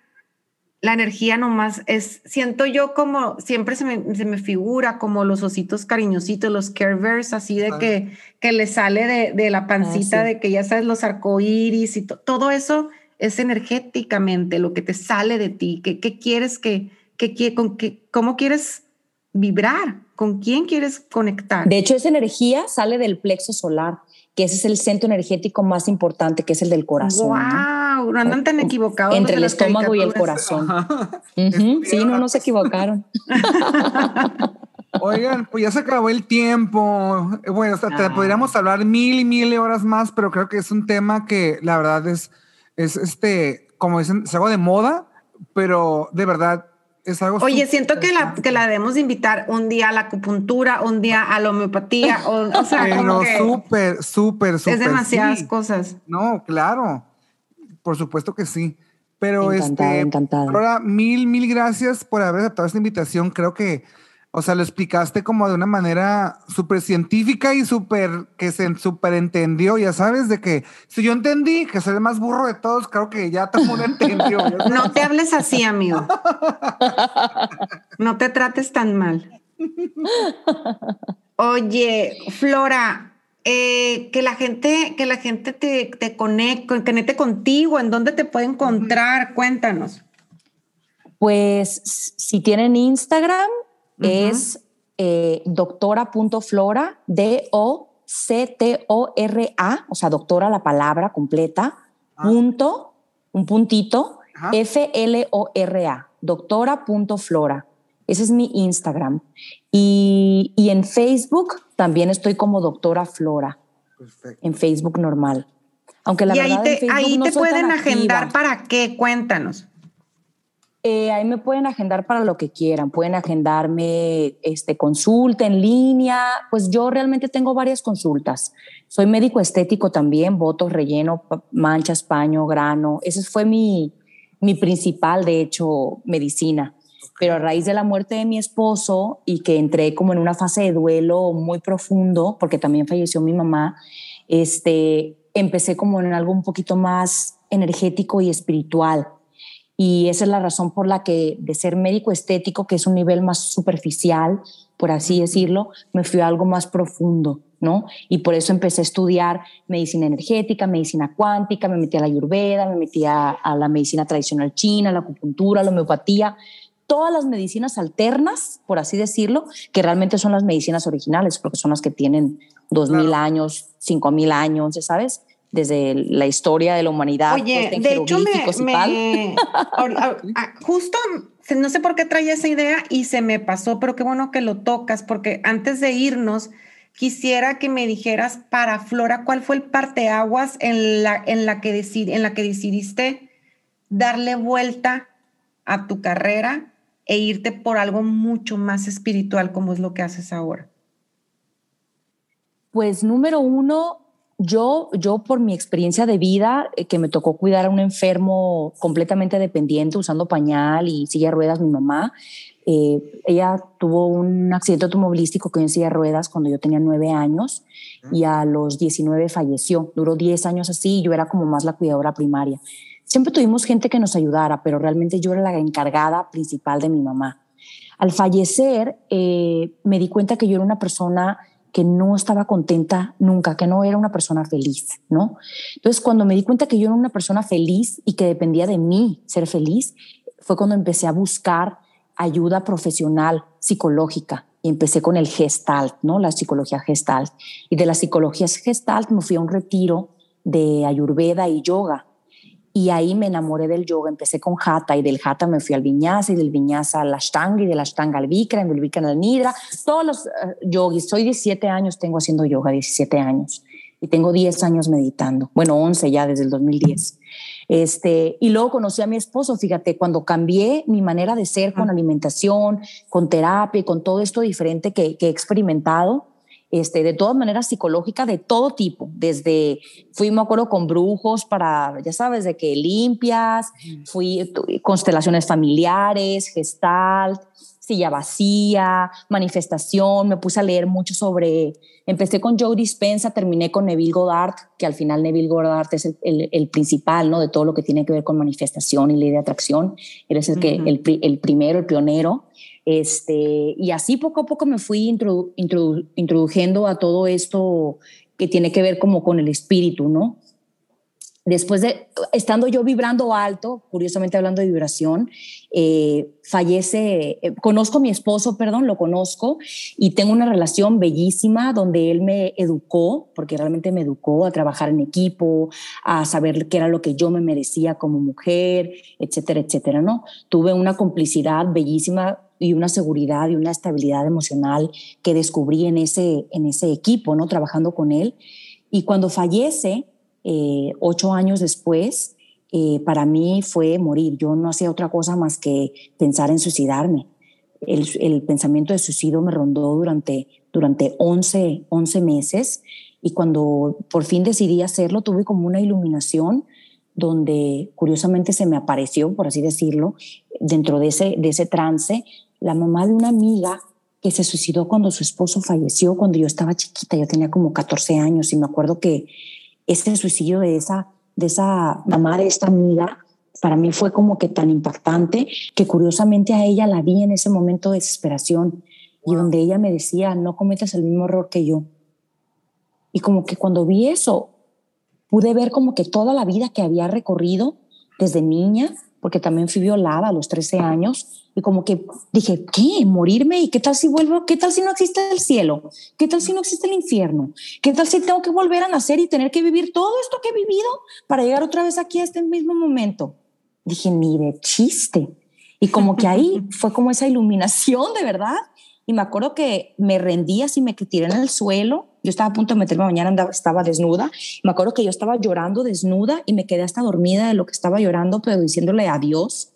la energía nomás es, siento yo como, siempre se me, se me figura como los ositos cariñositos, los care bears, así de que, que le sale de, de la pancita, ah, de que ya sabes, los arcoíris y todo eso es energéticamente lo que te sale de ti, que, qué quieres que, que, con que, cómo quieres vibrar, con quién quieres conectar. De hecho, esa energía sale del plexo solar que ese es el centro energético más importante, que es el del corazón. ¡Wow! No, andan tan equivocados. Entre el estómago y el corazón. Sí, no, no se equivocaron. Oigan, pues ya se acabó el tiempo. Bueno, ah. podríamos hablar mil y mil horas más, pero creo que es un tema que la verdad es, es este, como dicen, es algo de moda, pero de verdad Oye, siento que la, que la debemos invitar un día a la acupuntura, un día a la homeopatía, o, sea, Pero súper, súper, súper. Es demasiadas cosas. No, claro. Por supuesto que sí. Pero encantada, este, encantada. Ahora, mil, mil gracias por haber aceptado esta invitación. Creo que o sea, lo explicaste como de una manera súper científica y súper que se súper entendió, ya sabes, de que si yo entendí que soy el más burro de todos, creo que ya todo el mundo entendió. No te hables así, amigo. No te trates tan mal. Oye, Flora, eh, que la gente, que la gente te, te conecte, conecte contigo, ¿en dónde te puede encontrar? Cuéntanos. Pues si tienen Instagram, es eh, doctora.flora, D-O-C-T-O-R-A, o sea, doctora la palabra completa, ah. punto, un puntito, F-L-O-R-A, doctora.flora. Ese es mi Instagram. Y, en Facebook también estoy como doctora Flora. En Facebook normal. Aunque la y verdad ahí te, ahí te pueden agendar para qué, cuéntanos. Eh, ahí me pueden agendar para lo que quieran, pueden agendarme este, consulta en línea, pues yo realmente tengo varias consultas. Soy médico estético también, votos, relleno, manchas, paño, grano. Ese fue mi, mi principal, de hecho, medicina. Pero a raíz de la muerte de mi esposo y que entré como en una fase de duelo muy profundo, porque también falleció mi mamá, este, empecé como en algo un poquito más energético y espiritual y esa es la razón por la que de ser médico estético, que es un nivel más superficial, por así decirlo, me fui a algo más profundo, ¿no? Y por eso empecé a estudiar medicina energética, medicina cuántica, me metí a la ayurveda, me metí a, la medicina tradicional china, la acupuntura, la homeopatía, todas las medicinas alternas, por así decirlo, que realmente son las medicinas originales, porque son las que tienen dos mil años, cinco mil años, ¿sabes? Desde la historia de la humanidad. Oye, de hecho, me, justo, no sé por qué traía esa idea y se me pasó, pero qué bueno que lo tocas, porque antes de irnos, quisiera que me dijeras para Flora, ¿cuál fue el parteaguas en la, en la, que, en la que decidiste darle vuelta a tu carrera e irte por algo mucho más espiritual como es lo que haces ahora? Pues número uno, yo, yo por mi experiencia de vida, eh, que me tocó cuidar a un enfermo completamente dependiente, usando pañal y silla de ruedas, mi mamá, eh, ella tuvo un accidente automovilístico que en silla de ruedas cuando yo tenía nueve años y a los 19 falleció. Duró 10 años así y yo era como más la cuidadora primaria. Siempre tuvimos gente que nos ayudara, pero realmente yo era la encargada principal de mi mamá. Al fallecer, eh, me di cuenta que yo era una persona que no estaba contenta nunca, que no era una persona feliz, ¿no? Entonces, cuando me di cuenta que yo era una persona feliz y que dependía de mí ser feliz, fue cuando empecé a buscar ayuda profesional, psicológica, y empecé con el gestalt, ¿no? La psicología gestalt. Y de la psicología gestalt me fui a un retiro de ayurveda y yoga y ahí me enamoré del yoga. Empecé con Hatha y del Hatha me fui al Vinyasa y del Vinyasa al Ashtanga y del Ashtanga al Vikram, del Vikram al Nidra. Todos los uh, yogis. Soy 17 años, tengo haciendo yoga, 17 años. Y tengo 10 años meditando. Bueno, 11 ya desde el 2010. Este, y luego conocí a mi esposo, fíjate, cuando cambié mi manera de ser con alimentación, con terapia y con todo esto diferente que, que he experimentado, este, de todas maneras psicológica de todo tipo, desde fui, me acuerdo, con brujos para, ya sabes, de que limpias, fui constelaciones familiares, gestal, silla vacía, manifestación, me puse a leer mucho sobre, empecé con Joe Dispensa, terminé con Neville Goddard, que al final Neville Goddard es el, el, principal, ¿no? De todo lo que tiene que ver con manifestación y ley de atracción, él es el, que, el, el primero, el pionero, este, y así poco a poco me fui introduciendo a todo esto que tiene que ver como con el espíritu, ¿no? Después de, estando yo vibrando alto, curiosamente hablando de vibración, eh, fallece, eh, conozco a mi esposo, perdón, lo conozco y tengo una relación bellísima donde él me educó, porque realmente me educó a trabajar en equipo, a saber qué era lo que yo me merecía como mujer, etcétera, etcétera, ¿no? Tuve una complicidad bellísima y una seguridad y una estabilidad emocional que descubrí en ese, en ese equipo, ¿no? Trabajando con él. Y cuando fallece, eh, ocho años después, eh, para mí fue morir. Yo no hacía otra cosa más que pensar en suicidarme. El, el pensamiento de suicidio me rondó durante, durante 11, 11 meses y cuando por fin decidí hacerlo, tuve como una iluminación donde curiosamente se me apareció, por así decirlo, dentro de ese, de ese trance, la mamá de una amiga que se suicidó cuando su esposo falleció, cuando yo estaba chiquita, yo tenía como 14 años y me acuerdo que ese suicidio de esa, de esa mamá de esta amiga para mí fue como que tan impactante que curiosamente a ella la vi en ese momento de desesperación y donde ella me decía, no cometas el mismo error que yo. Y como que cuando vi eso, pude ver como que toda la vida que había recorrido desde niña, porque también fui violada a los 13 años, y como que dije, ¿qué? ¿Morirme? ¿Y qué tal si vuelvo? ¿Qué tal si no existe el cielo? ¿Qué tal si no existe el infierno? ¿Qué tal si tengo que volver a nacer y tener que vivir todo esto que he vivido para llegar otra vez aquí a este mismo momento? Dije, ni de chiste. Y como que ahí fue como esa iluminación de verdad, y me acuerdo que me rendí así, me tiré en el suelo. Yo estaba a punto de meterme a bañar, andaba, estaba desnuda. Me acuerdo que yo estaba llorando desnuda y me quedé hasta dormida de lo que estaba llorando, pero diciéndole adiós,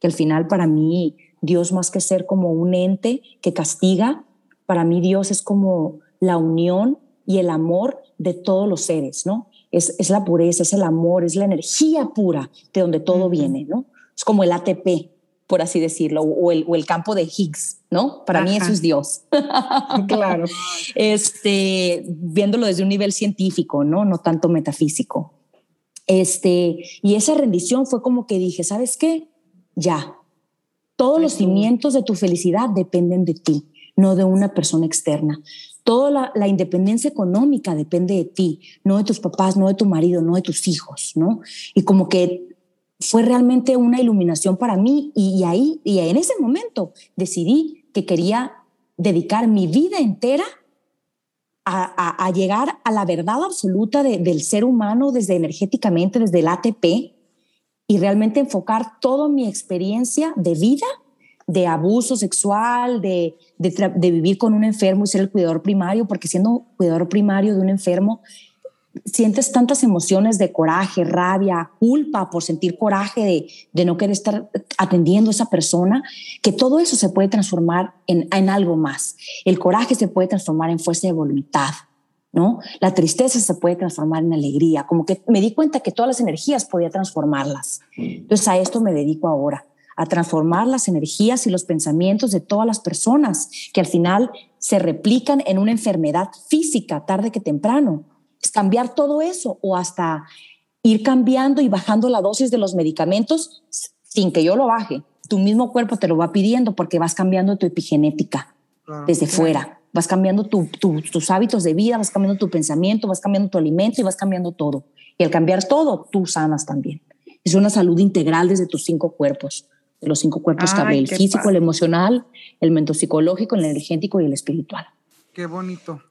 que al final para mí Dios más que ser como un ente que castiga, para mí Dios es como la unión y el amor de todos los seres, ¿no? Es, es la pureza, es el amor, es la energía pura de donde todo viene, ¿no? Es como el ATP, por así decirlo, o el, o el campo de Higgs, ¿no? Para mí eso es Dios. claro. Este, viéndolo desde un nivel científico, ¿no? No tanto metafísico. Este, y esa rendición fue como que dije, ¿sabes qué? Ya. Todos los cimientos de tu felicidad dependen de ti, no de una persona externa. Toda la, la, independencia económica depende de ti, no de tus papás, no de tu marido, no de tus hijos, ¿no? Y como que fue realmente una iluminación para mí y, ahí, y en ese momento decidí que quería dedicar mi vida entera a, a, llegar a la verdad absoluta del ser humano desde energéticamente, desde el ATP, y realmente enfocar toda mi experiencia de vida, de abuso sexual, de, de, de vivir con un enfermo y ser el cuidador primario, porque siendo cuidador primario de un enfermo sientes tantas emociones de coraje, rabia, culpa por sentir coraje de, no querer estar atendiendo a esa persona, que todo eso se puede transformar en, en, algo más. El coraje se puede transformar en fuerza de voluntad, ¿no? La tristeza se puede transformar en alegría. Como que me di cuenta que todas las energías podía transformarlas. Entonces a esto me dedico ahora, a transformar las energías y los pensamientos de todas las personas que al final se replican en una enfermedad física tarde que temprano es cambiar todo eso o hasta ir cambiando y bajando la dosis de los medicamentos sin que yo lo baje. Tu mismo cuerpo te lo va pidiendo porque vas cambiando tu epigenética desde fuera. Vas cambiando tus hábitos de vida, vas cambiando tu pensamiento, vas cambiando tu alimento y vas cambiando todo. Y al cambiar todo, tú sanas también. Es una salud integral desde tus cinco cuerpos, de los cinco cuerpos que el físico, el emocional, el mental psicológico, el energético y el espiritual. Qué bonito.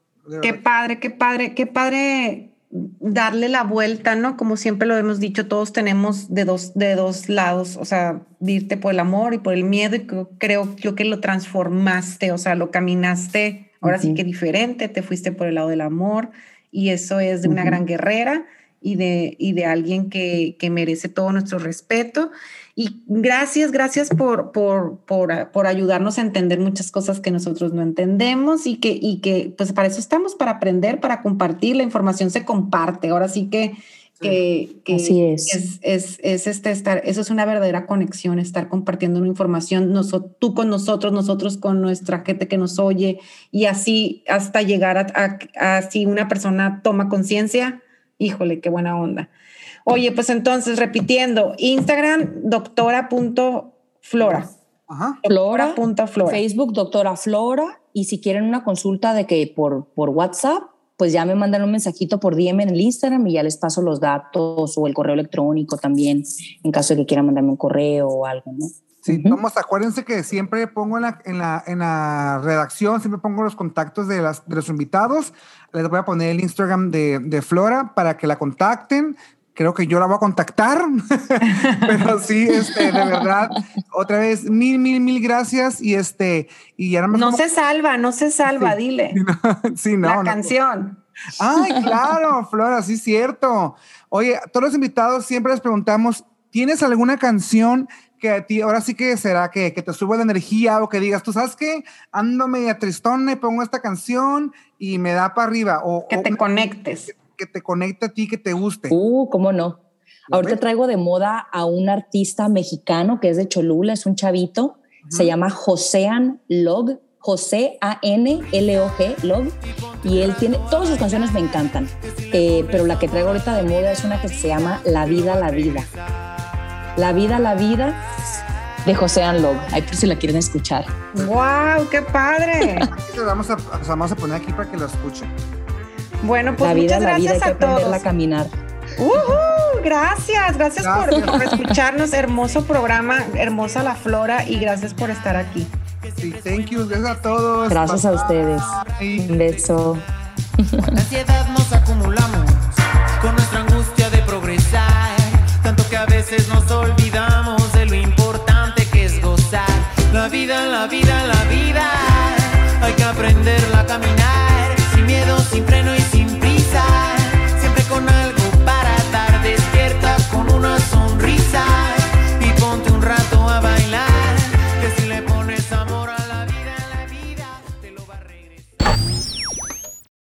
Qué padre, qué padre, qué padre darle la vuelta, ¿no? Como siempre lo hemos dicho, todos tenemos de dos, de dos lados, o sea, irte por el amor y por el miedo, y creo yo que lo transformaste, o sea, lo caminaste, ahora sí que diferente, te fuiste por el lado del amor, y eso es de una gran guerrera y de, y de alguien que, que merece todo nuestro respeto. Y gracias, gracias por, por, por, por, ayudarnos a entender muchas cosas que nosotros no entendemos y que, y que, pues para eso estamos, para aprender, para compartir. La información se comparte. Ahora sí que, que, que Así es. Es, es, es, este estar, eso es una verdadera conexión, estar compartiendo una información, nosotros, tú con nosotros, nosotros con nuestra gente que nos oye y así hasta llegar a, a, a si una persona toma conciencia, híjole, qué buena onda. Oye, pues entonces, repitiendo, Instagram, doctora.flora. Ajá. Flora, Flora. Facebook, doctora Flora. Y si quieren una consulta de que por, por WhatsApp, pues ya me mandan un mensajito por DM en el Instagram y ya les paso los datos o el correo electrónico también, en caso de que quieran mandarme un correo o algo, ¿no? Sí, vamos, acuérdense que siempre pongo en la, en la, en la redacción, siempre pongo los contactos de, las, de los invitados. Les voy a poner el Instagram de, de Flora para que la contacten creo que yo la voy a contactar, pero sí, este, de verdad, otra vez, mil, mil, mil gracias y este, y ahora No se salva, no se salva, dile. sí, no. La canción. Ay, claro, Flora, sí, cierto. Oye, todos los invitados siempre les preguntamos, ¿tienes alguna canción que a ti, ahora sí que será que, que te sube la energía o que digas, tú sabes qué, ando media tristón, me pongo esta canción y me da para arriba. O, que te conectes que te conecte a ti, que te guste. Uh, cómo no. Ahorita traigo de moda a un artista mexicano que es de Cholula, es un chavito, se llama Josean Log, José A-N-L-O-G, Log, y él tiene, todas sus canciones me encantan, eh, pero la que traigo ahorita de moda es una que se llama La vida, la vida. La vida, la vida de José Log. Ahí por si la quieren escuchar. ¡Wow! ¡Qué padre! vamos a, vamos a poner aquí para que la escuchen. Bueno, pues la vida, muchas gracias la vida hay que a todos. A caminar. Uh -huh, gracias, gracias, gracias. Por, por, escucharnos. Hermoso programa, hermosa la flora y gracias por estar aquí. Sí, thank you, gracias a todos. Gracias Bye. a ustedes. Un beso. La ansiedad nos acumulamos con nuestra angustia de progresar, tanto que a veces nos olvidamos de lo importante que es gozar. La vida, la vida.